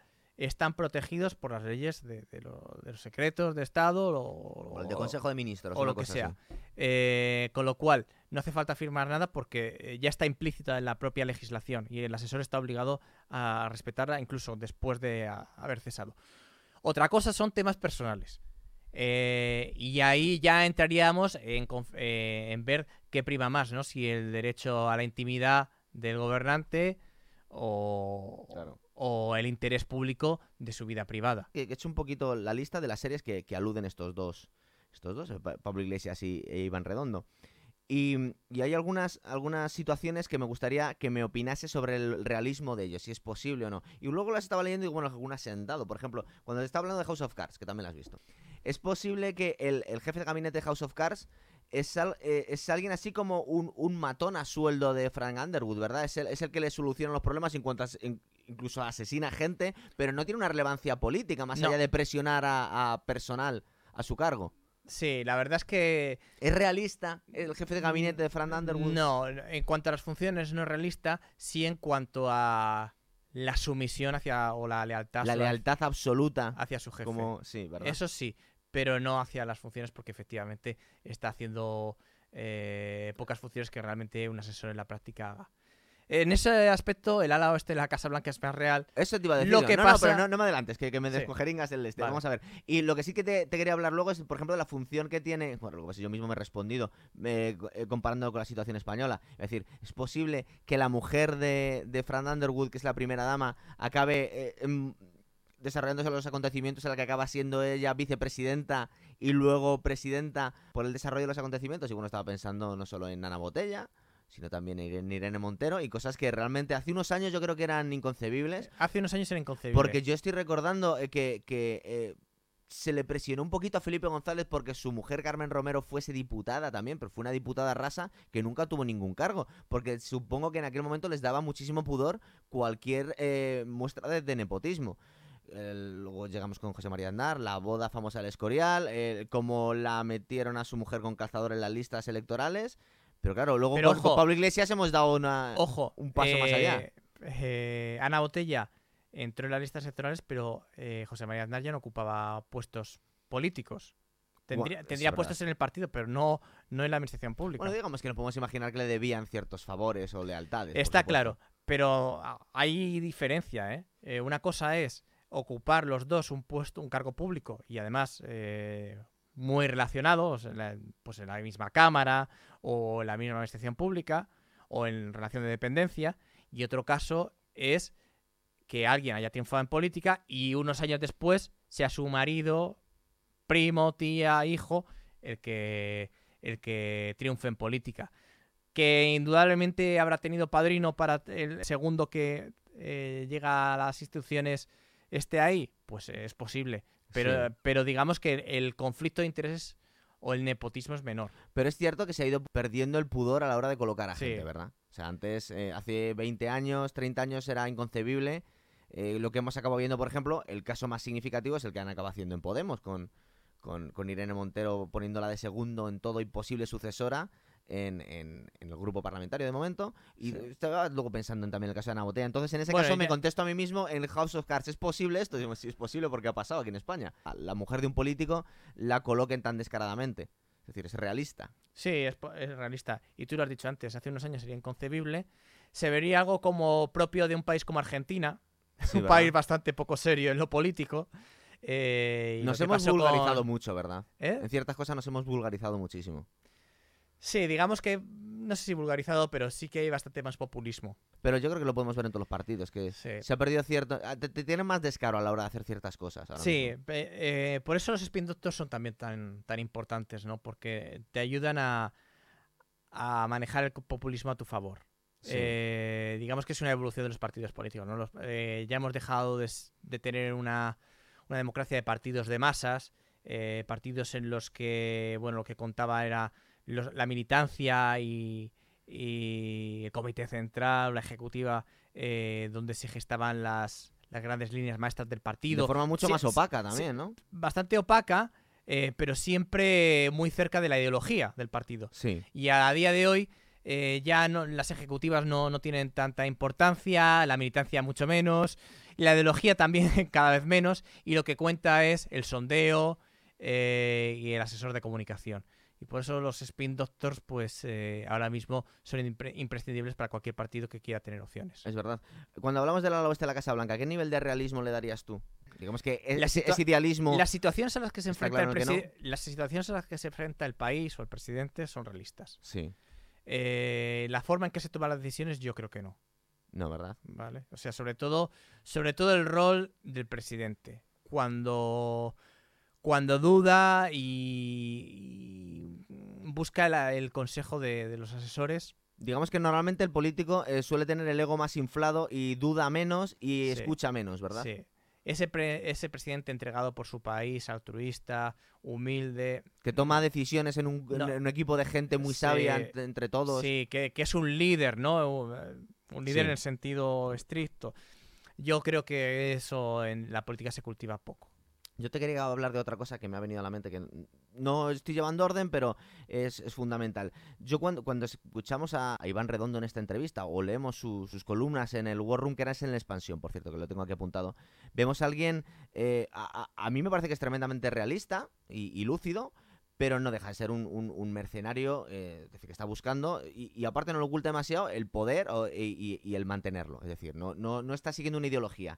están protegidos por las leyes de, de lo- de los secretos de Estado o, O el de Consejo de Ministros. o lo que sea. Eh, con lo cual, no hace falta firmar nada porque eh, ya está implícita en la propia legislación y el asesor está obligado a respetarla incluso después de a- haber cesado. Otra cosa son temas personales. Eh, y ahí ya entraríamos en, eh, en ver qué prima más, ¿no? Si el derecho a la intimidad del gobernante o, Claro. O el interés público de su vida privada. He hecho un poquito la lista de las series que, que aluden estos dos. Estos dos, eh, Pa- Pablo Iglesias y e Iván Redondo. Y, y hay algunas, algunas situaciones que me gustaría que me opinase sobre el realismo de ellos, si es posible o no. Y luego las estaba leyendo y bueno, algunas se han dado. Por ejemplo, cuando te estaba hablando de House of Cards, que también las has visto. Es posible que el, el jefe de gabinete de House of Cards es, al- eh, es alguien así como un, un matón a sueldo de Frank Underwood, ¿verdad? Es el, es el que le soluciona los problemas en cuanto a- in- incluso asesina gente, pero no tiene una relevancia política más No. allá de presionar a, a personal a su cargo. Sí, la verdad es que ¿Es realista el jefe de gabinete de Frank Underwood? No, en cuanto a las funciones no es realista, sí en cuanto a la sumisión hacia o la lealtad, La lealtad absoluta. hacia su jefe. Como, sí, ¿verdad? Eso sí, pero no hacia las funciones porque efectivamente está haciendo eh, pocas funciones que realmente un asesor en la práctica haga. En ese aspecto, el ala oeste de la Casa Blanca es más real. Eso te iba a decir. Lo que no, no, pasa- pero no, no me adelantes, que, que me Sí. descojeringas el este. Vale. Vamos a ver. Y lo que sí que te, te quería hablar luego es, por ejemplo, de la función que tiene. Bueno, que pasa, yo mismo me he respondido eh, eh, comparando con la situación española. Es decir, ¿es posible que la mujer de, de Fran Underwood, que es la primera dama, acabe. eh, em, desarrollándose los acontecimientos en la que acaba siendo ella vicepresidenta y luego presidenta por el desarrollo de los acontecimientos y bueno estaba pensando no solo en Ana Botella sino también en Irene Montero y cosas que realmente hace unos años yo creo que eran inconcebibles Hace unos años era inconcebible. porque yo estoy recordando eh, que, que, eh, se le presionó un poquito a Felipe González porque su mujer Carmen Romero fuese diputada también, pero fue una diputada rasa que nunca tuvo ningún cargo, porque supongo que en aquel momento les daba muchísimo pudor cualquier eh, muestra de, nepotismo. luego llegamos con José María Andar, la boda famosa del Escorial, eh, como la metieron a su mujer con calzador en las listas electorales. Pero claro, luego con, Pablo Iglesias hemos dado una, ojo, un paso más allá. Eh, Ana Botella entró en las listas electorales, pero eh, José María Aznar ya no ocupaba puestos políticos. Tendría, tendría puestos en el partido, pero no, no en la administración pública. Bueno, digamos que no podemos imaginar que le debían ciertos favores o lealtades. Está claro, pero hay diferencia. ¿eh? ¿eh? una cosa es ocupar los dos un puesto, un cargo público y además eh, muy relacionados, pues en la misma cámara o en la misma administración pública o en relación de dependencia. Y otro caso es que alguien haya triunfado en política y unos años después sea su marido, primo, tía, hijo, el que, el que triunfe en política. Que indudablemente habrá tenido padrino para el segundo que eh, llega a las instituciones esté ahí, pues es posible. Pero, pero digamos que el conflicto de intereses o el nepotismo es menor. Pero es cierto que se ha ido perdiendo el pudor a la hora de colocar a gente, ¿verdad? O sea, antes, eh, hace 20 años, 30 años era inconcebible eh, lo que hemos acabado viendo, por ejemplo, el caso más significativo es el que han acabado haciendo en Podemos, con, con, Irene Montero poniéndola de segundo en todo y posible sucesora. En, en, el grupo parlamentario de momento y estaba luego pensando en también el caso de Ana Botea. Entonces, en ese caso, me contesto a mí mismo en House of Cards. ¿Es posible esto? Digo, sí, es posible porque ha pasado aquí en España. La mujer de un político la coloquen tan descaradamente. Es decir, es realista. Sí, es, es realista. Y tú lo has dicho antes, hace unos años sería inconcebible. Se vería algo como propio de un país como Argentina, un país bastante poco serio en lo político. Eh, nos hemos vulgarizado mucho, ¿verdad? ¿Eh? En ciertas cosas nos hemos vulgarizado muchísimo. Sí, digamos que no sé si vulgarizado, pero sí que hay bastante más populismo. Pero yo creo que lo podemos ver en todos los partidos, que se ha perdido cierto... Ah, te, tienen más descaro a la hora de hacer ciertas cosas. sí, eh, por eso los spin doctors son también tan, tan importantes, ¿no? Porque te ayudan a, a manejar el populismo a tu favor. Eh, digamos que es una evolución de los partidos políticos. ¿no? Eh, ya hemos dejado de, tener una, democracia de partidos de masas, eh, partidos en los que, bueno, lo que contaba era la militancia y, el comité central, la ejecutiva, donde se gestaban las, grandes líneas maestras del partido. De forma mucho más opaca también, ¿no? Bastante opaca. pero siempre muy cerca de la ideología del partido. Sí. Y a día de hoy eh, ya no, las ejecutivas no, no, tienen tanta importancia, la militancia mucho menos, la ideología también cada vez menos, y lo que cuenta es el sondeo eh, y el asesor de comunicación. Y por eso los spin doctors, pues eh, ahora mismo son imprescindibles para cualquier partido que quiera tener opciones. Es verdad. Cuando hablamos del ala oeste de la Casa Blanca, ¿qué nivel de realismo le darías tú? Digamos que es, idealismo. Las situaciones a las que se enfrenta el las situaciones a las que se enfrenta el país o el presidente son realistas. Sí. Eh, la forma en que se toman las decisiones, yo creo que no. No, ¿verdad? Vale. O sea, sobre todo, sobre todo el rol del presidente. Cuando, cuando duda y, busca el consejo de, los asesores. Digamos que normalmente el político eh, suele tener el ego más inflado y duda menos y escucha menos, ¿verdad? Sí ese, ese presidente entregado por su país, altruista, humilde. Que toma decisiones en un, equipo de gente muy sabia entre, todos. Sí, que, es un líder, ¿no? Un líder en el sentido estricto. Yo creo que eso en la política se cultiva poco. Yo te quería hablar de otra cosa que me ha venido a la mente, que no estoy llevando orden, pero es, fundamental. Yo cuando, cuando escuchamos a, Iván Redondo en esta entrevista o leemos sus columnas en el War Room, que era en la expansión, por cierto, que lo tengo aquí apuntado, vemos a alguien, eh, a, mí me parece que es tremendamente realista y, lúcido, pero no deja de ser un, mercenario eh, que está buscando y, aparte no lo oculta demasiado el poder y, el mantenerlo. Es decir, no, no, no está siguiendo una ideología.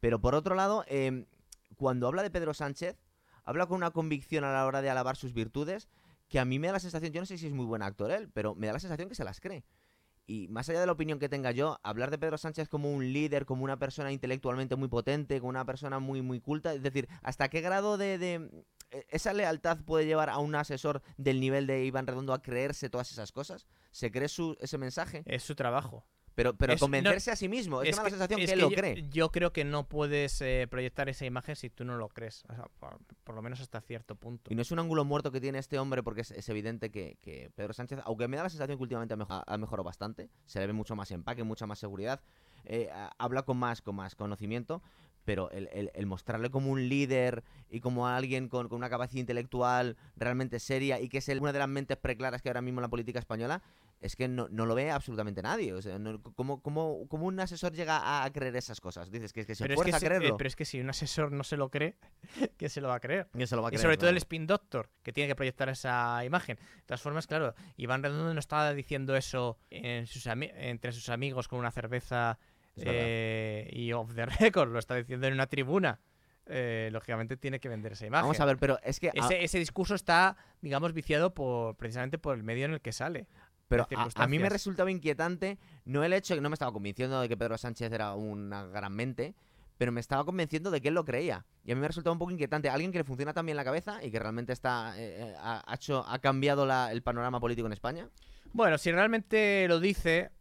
Pero por otro lado... Eh, cuando habla de Pedro Sánchez, habla con una convicción a la hora de alabar sus virtudes que a mí me da la sensación, yo no sé si es muy buen actor él, pero me da la sensación que se las cree. Y más allá de la opinión que tenga yo, hablar de Pedro Sánchez como un líder, como una persona intelectualmente muy potente, como una persona muy, muy culta, es decir, ¿hasta qué grado de, de e, esa lealtad puede llevar a un asesor del nivel de Iván Redondo a creerse todas esas cosas? ¿Se cree su, ese mensaje? Es su trabajo. Pero, pero Es- no- convencerse a sí mismo. Es, que me da la sensación es que él lo yo, cree. yo creo que no puedes eh, proyectar esa imagen si tú no lo crees. O sea, por, por lo menos hasta cierto punto. Y no es un ángulo muerto que tiene este hombre porque es, es evidente que, que Pedro Sánchez, aunque me da la sensación que últimamente ha ha mejorado bastante, se le ve mucho más empaque, mucha más seguridad, eh, habla con más, con más conocimiento, pero el, el- el mostrarle como un líder y como alguien con, con una capacidad intelectual realmente seria y que es el- una de las mentes preclaras que ahora mismo en la política española, es que no, no lo ve absolutamente nadie. O sea, no- ¿cómo, cómo, cómo un asesor llega a, a creer esas cosas? Dices que, que se pero, es fuerza que a si- eh, creerlo. pero es que si un asesor no se lo cree, ¿quién se lo va a creer? ¿Quién se lo va a Y sobre todo el? Spin Doctor, que tiene que proyectar esa imagen. De todas formas, claro, Iván Redondo no estaba diciendo eso en sus entre sus amigos con una cerveza Es. Eh, y off the record, lo está diciendo en una tribuna. Eh, lógicamente tiene que vender esa imagen. Vamos a ver, pero es que... a- Ese, ese discurso está, digamos, viciado por precisamente por el medio en el que sale. Pero a- a, mí me resultaba inquietante, no el hecho, que no me estaba convenciendo de que Pedro Sánchez era una gran mente, pero me estaba convenciendo de que él lo creía. Y a mí me resultaba un poco inquietante. Alguien que le funciona también la cabeza y que realmente está eh, ha, ha hecho, ha cambiado la- el panorama político en España. Bueno, si realmente lo dice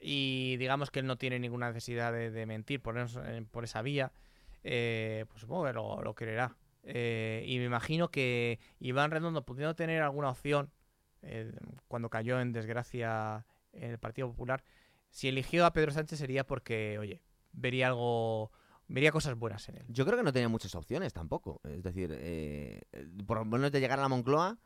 y digamos que él no tiene ninguna necesidad de, mentir por, esa vía, eh, pues supongo que lo, lo. Eh, y me imagino que Iván Redondo, pudiendo tener alguna opción eh, cuando cayó en desgracia en el Partido Popular, si eligió a Pedro Sánchez sería porque, oye, vería algo, vería cosas buenas en él. Yo creo que no tenía muchas opciones tampoco. Es decir, eh, por lo menos de llegar a la Moncloa,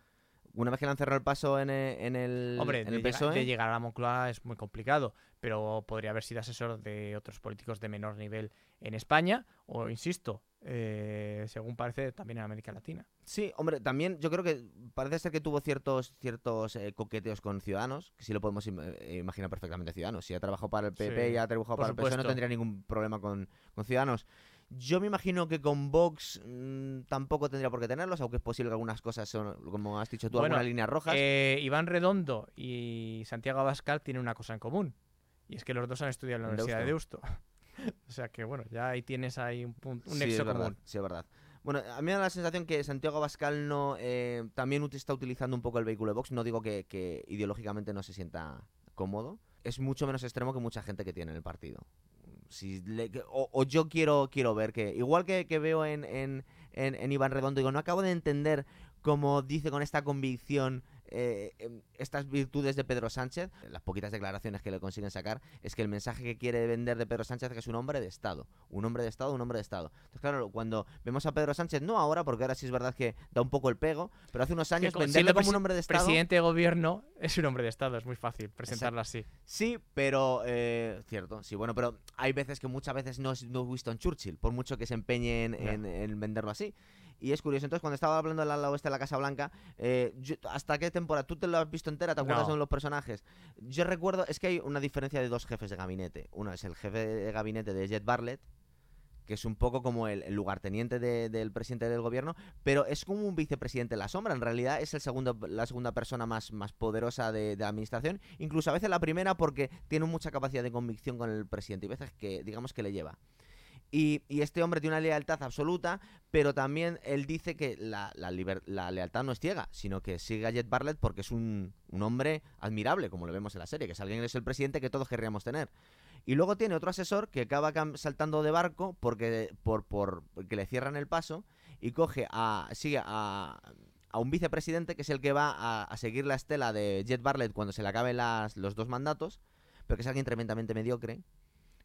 una vez que le han cerrado el paso en el, en el, Hombre, en de, el PSOE, de llegar a la Moncloa es muy complicado, pero podría haber sido asesor de otros políticos de menor nivel en España o, insisto, eh, según parece, también en América Latina. Sí, hombre, también yo creo que parece ser que tuvo ciertos ciertos eh, coqueteos con Ciudadanos, que sí lo podemos im- eh, imaginar perfectamente Ciudadanos. Si ha trabajado para el PP Sí, y ha trabajado para el PSOE, no tendría ningún problema con, con Ciudadanos. Yo me imagino que con Vox mm, tampoco tendría por qué tenerlos, aunque es posible que algunas cosas son, como has dicho tú, Bueno, algunas líneas rojas. Eh, Iván Redondo y Santiago Abascal tienen una cosa en común, y es que los dos han estudiado en la Universidad de Deusto. o sea que, bueno, ya ahí tienes ahí un, punto, un sí, nexo es verdad, común. sí, es verdad. Bueno, a mí me da la sensación que Santiago Abascal no, eh, también está utilizando un poco el vehículo de Vox. No digo que, que ideológicamente no se sienta cómodo. Es mucho menos extremo que mucha gente que tiene en el partido. Si le- o, o yo quiero, quiero ver que, igual que, que veo en, en, en- en Iván Redondo, digo, no acabo de entender cómo dice con esta convicción eh, em, estas virtudes de Pedro Sánchez, las poquitas declaraciones que le consiguen sacar, es que el mensaje que quiere vender de Pedro Sánchez es que es un hombre de Estado. Un hombre de Estado, un hombre de Estado. Entonces, claro, cuando vemos a Pedro Sánchez, no ahora, porque ahora sí es verdad que da un poco el pego, pero hace unos años co- venderle como un hombre de Estado. Presidente de gobierno es un hombre de Estado, es muy fácil presentarlo así. Sí, pero eh, cierto, sí, bueno, pero hay veces que muchas veces no es, no es Winston Churchill, por mucho que se empeñe en, Ya. en- en venderlo así. Y es curioso, entonces cuando estaba hablando del ala oeste de la Casa Blanca, eh, yo- ¿hasta qué temporada? ¿Tú te lo has visto entera? ¿Te acuerdas No. de los personajes? Yo recuerdo, es que hay una diferencia de dos jefes de gabinete. Uno es el jefe de gabinete de Jet Bartlett, que es un poco como el, el lugarteniente de- del presidente del gobierno, pero es como un vicepresidente en la sombra. En realidad es el segundo, la segunda persona más, más poderosa de, de la administración, incluso a veces la primera porque tiene mucha capacidad de convicción con el presidente y veces que, digamos, que le lleva. Y, y este hombre tiene una lealtad absoluta, pero también él dice que la, la lealtad no es ciega, sino que sigue a Jet Bartlett porque es un, un hombre admirable, como lo vemos en la serie, que es alguien que es el presidente que todos querríamos tener. Y luego tiene otro asesor que acaba saltando de barco porque por, porque le cierran el paso y coge a sigue a, a un vicepresidente que es el que va a, a seguir la estela de Jet Bartlett cuando se le acaben las, los dos mandatos, pero que es alguien tremendamente mediocre.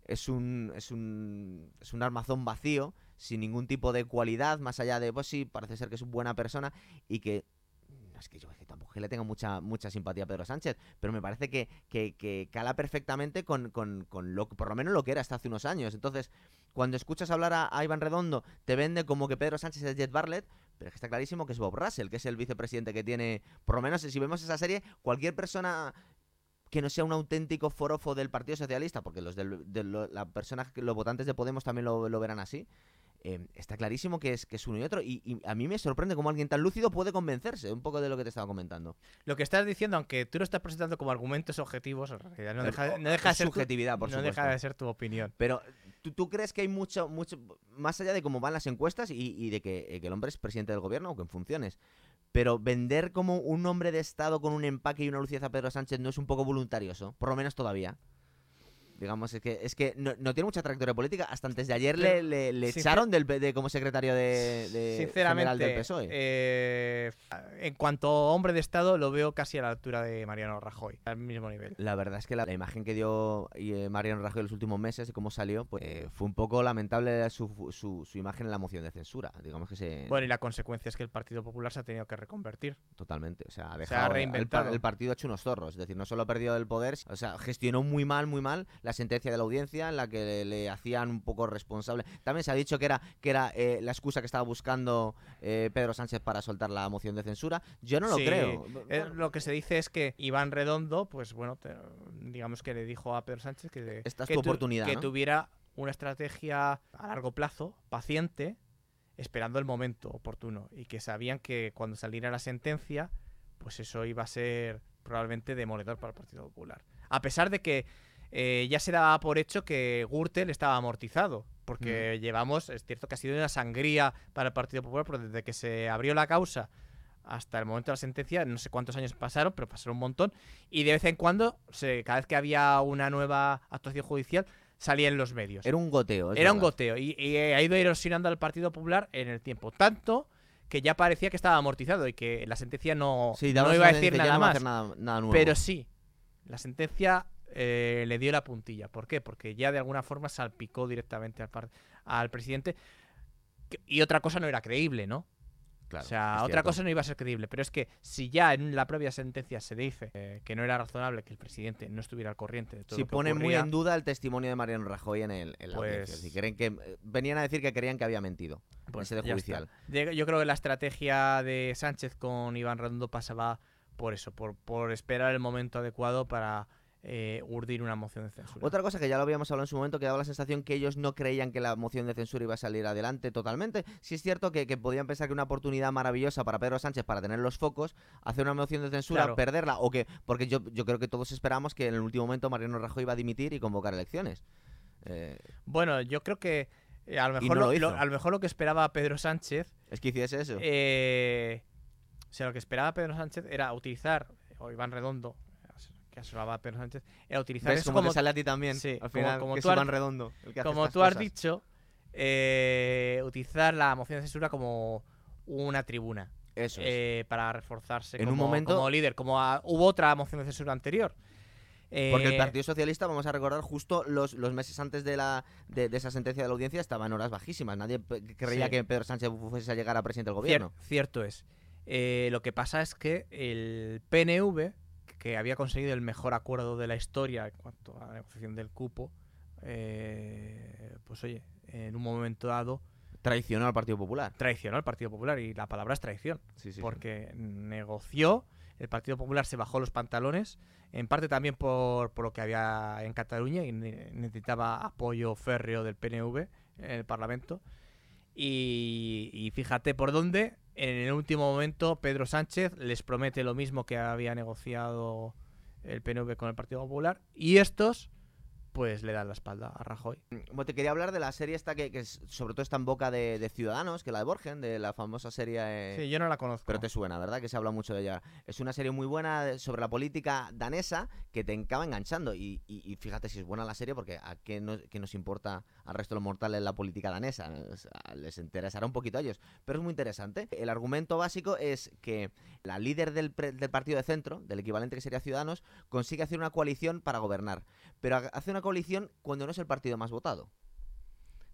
Es un, es un es un armazón vacío, sin ningún tipo de cualidad, más allá de, pues sí, parece ser que es una buena persona y que es que yo tampoco le tengo mucha, mucha simpatía a Pedro Sánchez, pero me parece que, que, que cala perfectamente con, con, con lo por lo menos lo que era hasta hace unos años. Entonces, cuando escuchas hablar a, a Iván Redondo, te vende como que Pedro Sánchez es Jet Bartlett, pero está clarísimo que es Bob Russell, que es el vicepresidente que tiene, por lo menos si vemos esa serie, cualquier persona que no sea un auténtico forofo del Partido Socialista, porque los del, de lo- la persona, que- los votantes de Podemos también lo, lo verán así, eh, está clarísimo que es, que es uno y otro. Y, y a mí me sorprende cómo alguien tan lúcido puede convencerse un poco de lo que te estaba comentando. Lo que estás diciendo, aunque tú lo estás presentando como argumentos objetivos, en realidad no deja, o- no deja de ser tu- subjetividad, por no supuesto. deja de ser tu opinión. Pero ¿tú, tú crees que hay mucho, mucho, más allá de cómo van las encuestas y, y de que, eh, que el hombre es presidente del gobierno, aunque en funciones, pero vender como un hombre de Estado con un empaque y una lucidez a Pedro Sánchez no es un poco voluntarioso, por lo menos todavía. Digamos, es que, es que no, no tiene mucha trayectoria política. Hasta antes de ayer le, le, echaron del, de, como secretario de, de Sinceramente, general del PSOE. eh, en cuanto hombre de Estado, lo veo casi a la altura de Mariano Rajoy, al mismo nivel. La verdad es que la, la imagen que dio eh, Mariano Rajoy en los últimos meses y cómo salió, pues eh, fue un poco lamentable su, su, su imagen en la moción de censura. Digamos que se. Bueno, y la consecuencia es que el Partido Popular se ha tenido que reconvertir. Totalmente. O sea, ha Se ha dejado. el reinventado. El, partido ha hecho unos zorros. Es decir, no solo ha perdido el poder, o sea, gestionó muy mal, muy mal la sentencia de la audiencia en la que le, le hacían un poco responsable. También se ha dicho que era, que era eh, la excusa que estaba buscando eh, Pedro Sánchez para soltar la moción de censura. Yo no lo Sí, creo. Eh, lo que se dice es que Iván Redondo, pues bueno, te- digamos que le dijo a Pedro Sánchez que, Esta es que tu tu- oportunidad, que ¿no? tuviera una estrategia a largo plazo, paciente, esperando el momento oportuno y que sabían que cuando saliera la sentencia, pues eso iba a ser probablemente demoledor para el Partido Popular. A pesar de que eh, ya se daba por hecho que Gürtel estaba amortizado, porque llevamos, es cierto que ha sido una sangría para el Partido Popular, pero desde que se abrió la causa hasta el momento de la sentencia, no sé cuántos años pasaron, pero pasaron un montón, y de vez en cuando, se, cada vez que había una nueva actuación judicial, salía en los medios. Era un goteo. Era un goteo, y, y ha ido erosionando al Partido Popular en el tiempo, tanto que ya parecía que estaba amortizado y que la sentencia no, Sí, no iba a decir nada no más. hacer nada, nada nuevo. Pero sí, la sentencia eh, le dio la puntilla. ¿Por qué? Porque ya de alguna forma salpicó directamente al, presidente. Y otra cosa no era creíble, ¿no? Claro, o sea, otra cosa no iba a ser creíble. Pero es que si ya en la propia sentencia se dice eh, que no era razonable que el presidente no estuviera al corriente de todo Si lo que pone muy ocurría, en duda el testimonio de Mariano Rajoy en, el, en la Pues- audiencia. Si creen que, venían a decir que creían que había mentido. pues ese de judicial. yo creo que la estrategia de Sánchez con Iván Redondo pasaba por eso, por, por esperar el momento adecuado para eh, urdir una moción de censura. Otra cosa que ya lo habíamos hablado en su momento, que daba la sensación que ellos no creían que la moción de censura iba a salir adelante totalmente. Sí es cierto que, que podían pensar que una oportunidad maravillosa para Pedro Sánchez para tener los focos, hacer una moción de censura, Claro. perderla, o que, porque yo, yo creo que todos esperamos que en el último momento Mariano Rajoy iba a dimitir y convocar elecciones. Eh, Bueno, yo creo que eh, a, lo mejor no lo, lo hizo. lo- a lo mejor lo que esperaba Pedro Sánchez, es que hiciese eso. eh, o sea, lo que esperaba Pedro Sánchez era utilizar, o Iván Redondo, que Pedro Sánchez, era utilizar ¿Ves eso cómo como, te sale a ti también? Sí, al como- final, como que tú Redondo. el que hace como tú has cosas. dicho, eh, utilizar la moción de censura como una tribuna Eso es. eh, para reforzarse En un como, momento- como líder, como a- hubo otra moción de censura anterior. Porque el Eh, Partido Socialista, vamos a recordar, justo los, los meses antes de, la, de, de esa sentencia de la audiencia estaba en horas bajísimas. Nadie creía Sí. que Pedro Sánchez fuese a llegar a presidente del Cier- gobierno. cierto es. Eh, lo que pasa es que el PNV, que había conseguido el mejor acuerdo de la historia en cuanto a la negociación del cupo, eh, pues oye, en un momento dado Traicionó al Partido Popular. traicionó al Partido Popular y la palabra es traición, Sí, sí, porque negoció, el Partido Popular se bajó los pantalones, en parte también por, por lo que había en Cataluña y ne- necesitaba apoyo férreo del PNV en el Parlamento. Y, y fíjate por dónde, en el último momento Pedro Sánchez les promete lo mismo que había negociado el PNV con el Partido Popular y estos pues le dan la espalda a Rajoy. Bueno, te quería hablar de la serie esta que, sobre todo está en boca de, de Ciudadanos, que la de Borgen, de la famosa serie... eh, Sí, yo no la conozco. Pero te suena, ¿verdad? Que se habla mucho de ella. Es una serie muy buena sobre la política danesa que te acaba enganchando. Y, y- y fíjate si es buena la serie, porque ¿a qué nos, qué nos importa al resto de los mortales la política danesa? Les interesará un poquito a ellos. Pero es muy interesante. El argumento básico es que la líder del, partido de centro, del equivalente que sería Ciudadanos, consigue hacer una coalición para gobernar. Pero ha- hace una coalición cuando no es el partido más votado.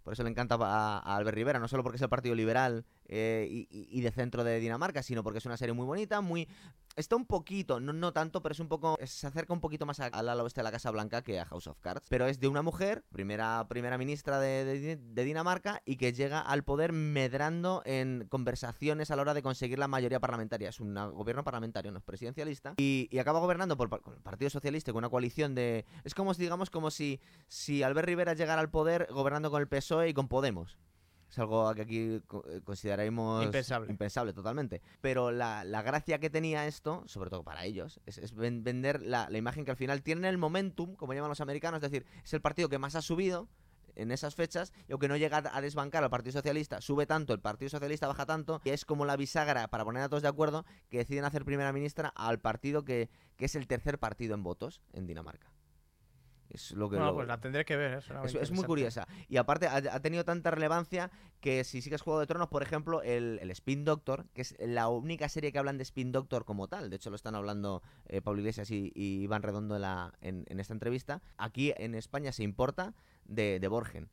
Por eso le encanta a, Albert Rivera, no solo porque es el partido liberal eh, y de centro de Dinamarca, sino porque es una serie muy bonita, muy... Está un poquito, no, no tanto, pero es un poco... se acerca un poquito más al ala oeste de la Casa Blanca que a House of Cards. Pero es de una mujer, primera, primera ministra de, de- Dinamarca, y que llega al poder medrando en conversaciones a la hora de conseguir la mayoría parlamentaria. Es un gobierno parlamentario, no es presidencialista. Y, acaba gobernando por, con el Partido Socialista, con una coalición de... Es como, digamos, como si, si Albert Rivera llegara al poder gobernando con el PSOE y con Podemos. Es algo que aquí eh, consideraremos Impensable. impensable totalmente. Pero la, la gracia que tenía esto, sobre todo para ellos, es, es ven- vender la, la imagen que al final tienen el momentum, como llaman los americanos, es decir, es el partido que más ha subido en esas fechas y aunque no llega a desbancar al Partido Socialista, sube tanto, el Partido Socialista baja tanto, y es como la bisagra para poner a todos de acuerdo que deciden hacer primera ministra al partido que, que es el tercer partido en votos en Dinamarca. Es lo que Bueno, lo- pues la tendré que ver. Es, es, es muy curiosa. Y aparte ha, ha tenido tanta relevancia que si sigues Juego de Tronos, por ejemplo, el, el Spin Doctor, que es la única serie que hablan de Spin Doctor como tal, de hecho lo están hablando eh, Pablo Iglesias y, y Iván Redondo en, la, en, en esta entrevista, aquí en España se importa de, de Borgen.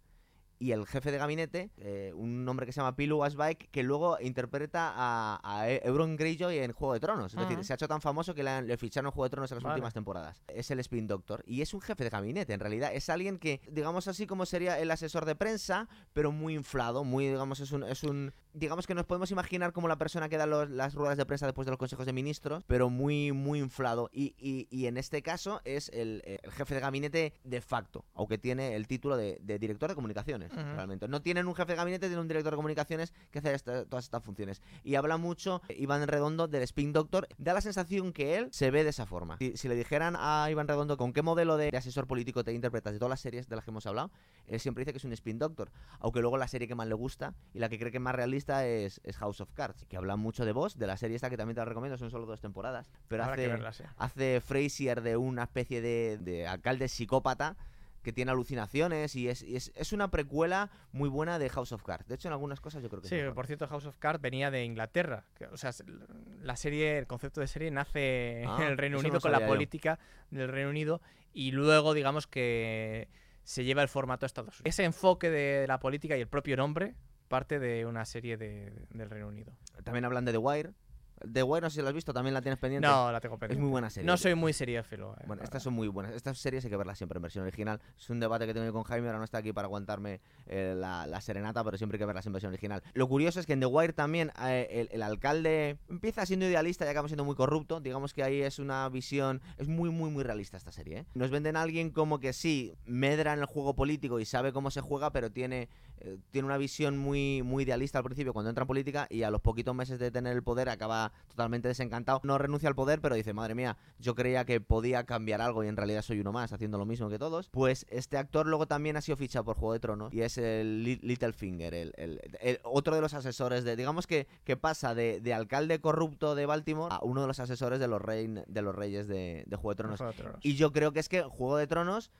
Y el jefe de gabinete, eh, un hombre que se llama Pilu Asbaek, que luego interpreta a, a E- Euron Greyjoy en Juego de Tronos. Es decir, se ha hecho tan famoso que le, le ficharon Juego de Tronos en las Vale. últimas temporadas. Es el Spin Doctor. Y es un jefe de gabinete, en realidad. Es alguien que, digamos así, como sería el asesor de prensa, pero muy inflado, muy, digamos, es un... Es un digamos que nos podemos imaginar como la persona que da los- las ruedas de prensa después de los consejos de ministros, pero muy, muy inflado. Y, y- y en este caso es el, el jefe de gabinete de facto, aunque tiene el título de, de director de comunicaciones, Ujú. realmente. No tienen un jefe de gabinete, tienen un director de comunicaciones que hace esta- todas estas funciones. Y habla mucho eh, Iván Redondo del Spin Doctor. Da la sensación que él se ve de esa forma. Si, si le dijeran a Iván Redondo con qué modelo de, de asesor político te interpretas de todas las series de las que hemos hablado, él siempre dice que es un Spin Doctor. Aunque luego la serie que más le gusta y la que cree que es más realista es, es House of Cards, que habla mucho de vos, de la serie esta que también te la recomiendo, son solo dos temporadas. Pero Habrá hace, verla, sí. hace Frasier de una especie de, de alcalde psicópata que tiene alucinaciones y, es, y es, es una precuela muy buena de House of Cards. De hecho, en algunas cosas yo creo que Sí, por cierto, House of Cards venía de Inglaterra. que, o sea, la serie, el concepto de serie nace Ah, en el Reino no Unido con la yo. política del Reino Unido y luego, digamos que se lleva el formato a Estados Unidos. Ese enfoque de la política y el propio nombre parte de una serie de- del Reino Unido. También hablan de The Wire. The Wire, no sé si la has visto, también la tienes pendiente. No, la tengo es pendiente. muy buena serie. No soy muy seriéfilo. eh, Bueno, estas son muy buenas. Estas series hay que verlas siempre en versión original. Es un debate que tengo con Jaime, ahora no está aquí para aguantarme eh, la, la serenata, pero siempre hay que verlas en versión original. Lo curioso es que en The Wire también eh, el, el alcalde empieza siendo idealista y acaba siendo muy corrupto. Digamos que ahí es una visión... Es muy, muy, muy realista esta serie. ¿eh? Nos venden a alguien como que sí, medra en el juego político y sabe cómo se juega, pero tiene, tiene una visión muy, muy idealista al principio cuando entra en política y a los poquitos meses de tener el poder acaba totalmente desencantado. No renuncia al poder, pero dice, madre mía, yo creía que podía cambiar algo y en realidad soy uno más, haciendo lo mismo que todos. Pues este actor luego también ha sido fichado por Juego de Tronos y es el Li- Littlefinger, el, el- el- otro de los asesores de, digamos que, que pasa de, de alcalde corrupto de Baltimore a uno de los asesores de los, rein- de los reyes de, de Juego de Tronos. Juego de Tronos. Y yo creo que es que Juego de Tronos,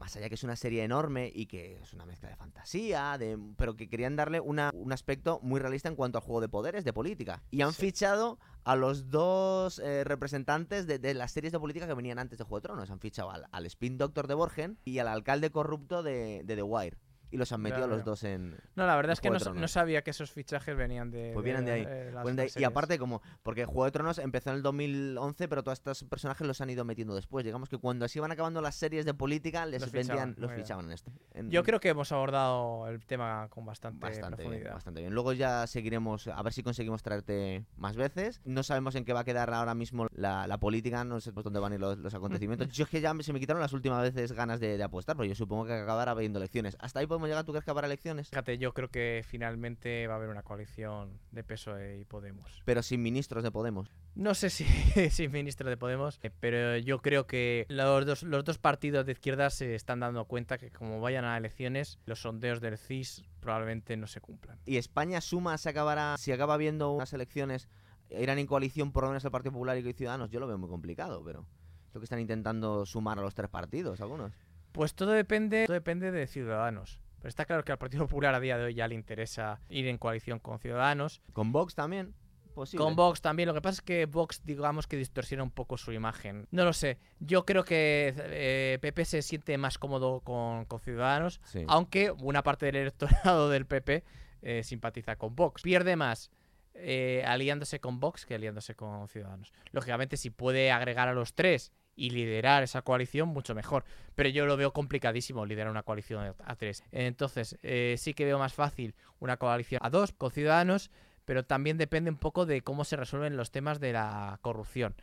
más allá que es una serie enorme y que es una mezcla de fantasía, de, pero que querían darle una- un aspecto muy realista en cuanto al juego de poderes, de política. Y han Sí. fichado a los dos eh, representantes de, de las series de política que venían antes de Juego de Tronos. Han fichado al, al Spin Doctor de Borgen y al alcalde corrupto de, de The Wire. Y los han metido a los dos en, No, la verdad es que no, no sabía que esos fichajes venían de. Pues vienen de ahí. eh, las- de- las y aparte, como, porque Juego de Tronos empezó en el 2011, pero todos estos personajes los han ido metiendo después. Digamos que cuando así iban acabando las series de política, les Los vendían, fichaban, los fichaban en esto. En- Yo creo que hemos abordado el tema con bastante, Bastante bien, profundidad. bastante bien. Luego ya seguiremos, a ver si conseguimos traerte más veces. No sabemos en qué va a quedar ahora mismo la, la política, no sé por dónde van a ir los, los acontecimientos. yo es que ya se me quitaron las últimas veces ganas de, de apostar, pero yo supongo que acabará habiendo elecciones. ¿Hasta ahí podemos llegar? ¿Tú crees que habrá elecciones? Fíjate, yo creo que finalmente va a haber una coalición de PSOE y Podemos. Pero sin ministros de Podemos. No sé si, si ministro de Podemos, eh, pero yo creo que los dos, los dos partidos de izquierda se están dando cuenta que como vayan a elecciones, los sondeos del CIS probablemente no se cumplan. ¿Y España suma, se acabará, si acaba habiendo unas elecciones, irán en coalición por lo menos el Partido Popular y Ciudadanos? Yo lo veo muy complicado, pero es lo que están intentando sumar a los tres partidos, algunos. Pues todo depende, todo depende de Ciudadanos. Pero está claro que al Partido Popular a día de hoy ya le interesa ir en coalición con Ciudadanos. ¿Con Vox también? Posible. Con Vox también. Lo que pasa es que Vox, digamos que distorsiona un poco su imagen. No lo sé. Yo creo que eh, PP se siente más cómodo con, con Ciudadanos, Sí. aunque una parte del electorado del PP eh, simpatiza con Vox. Pierde más eh, aliándose con Vox que aliándose con Ciudadanos. Lógicamente, si puede agregar a los tres y liderar esa coalición, mucho mejor. Pero yo lo veo complicadísimo liderar una coalición a- tres. Entonces, eh, sí que veo más fácil una coalición a dos con Ciudadanos, pero también depende un poco de cómo se resuelven los temas de la corrupción.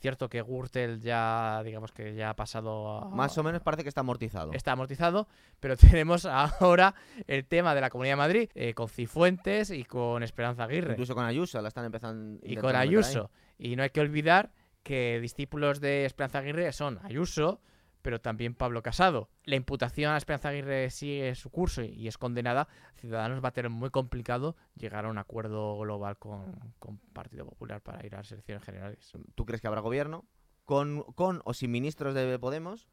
Cierto que Gürtel ya, digamos que ya ha pasado a... Más o menos parece que está amortizado. Está amortizado, pero tenemos ahora el tema de la Comunidad de Madrid eh, con Cifuentes y con Esperanza Aguirre Incluso con Ayuso la están empezando. y con. Ayuso. Y no hay que olvidar que discípulos de Esperanza Aguirre son Ayuso, pero también Pablo Casado. La imputación a Esperanza Aguirre sigue su curso y- es condenada. Ciudadanos va a tener muy complicado llegar a un acuerdo global con, con Partido Popular para ir a las elecciones generales. ¿Tú crees que habrá gobierno? Con, con o sin ministros de Podemos.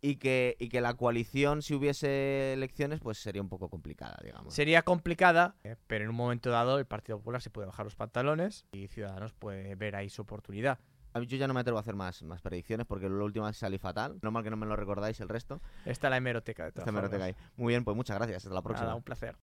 y que, y que la coalición, si hubiese elecciones, pues sería un poco complicada, digamos. Sería complicada, eh, pero en un momento dado el Partido Popular se puede bajar los pantalones y Ciudadanos puede ver ahí su oportunidad. A mí Yo ya no me atrevo a hacer más, más predicciones porque lo último salí fatal. No mal que no me lo recordáis el resto. Está la hemeroteca de todas Esta hemeroteca formas. ahí. Muy bien, pues muchas gracias. Hasta la próxima. Nada, un placer.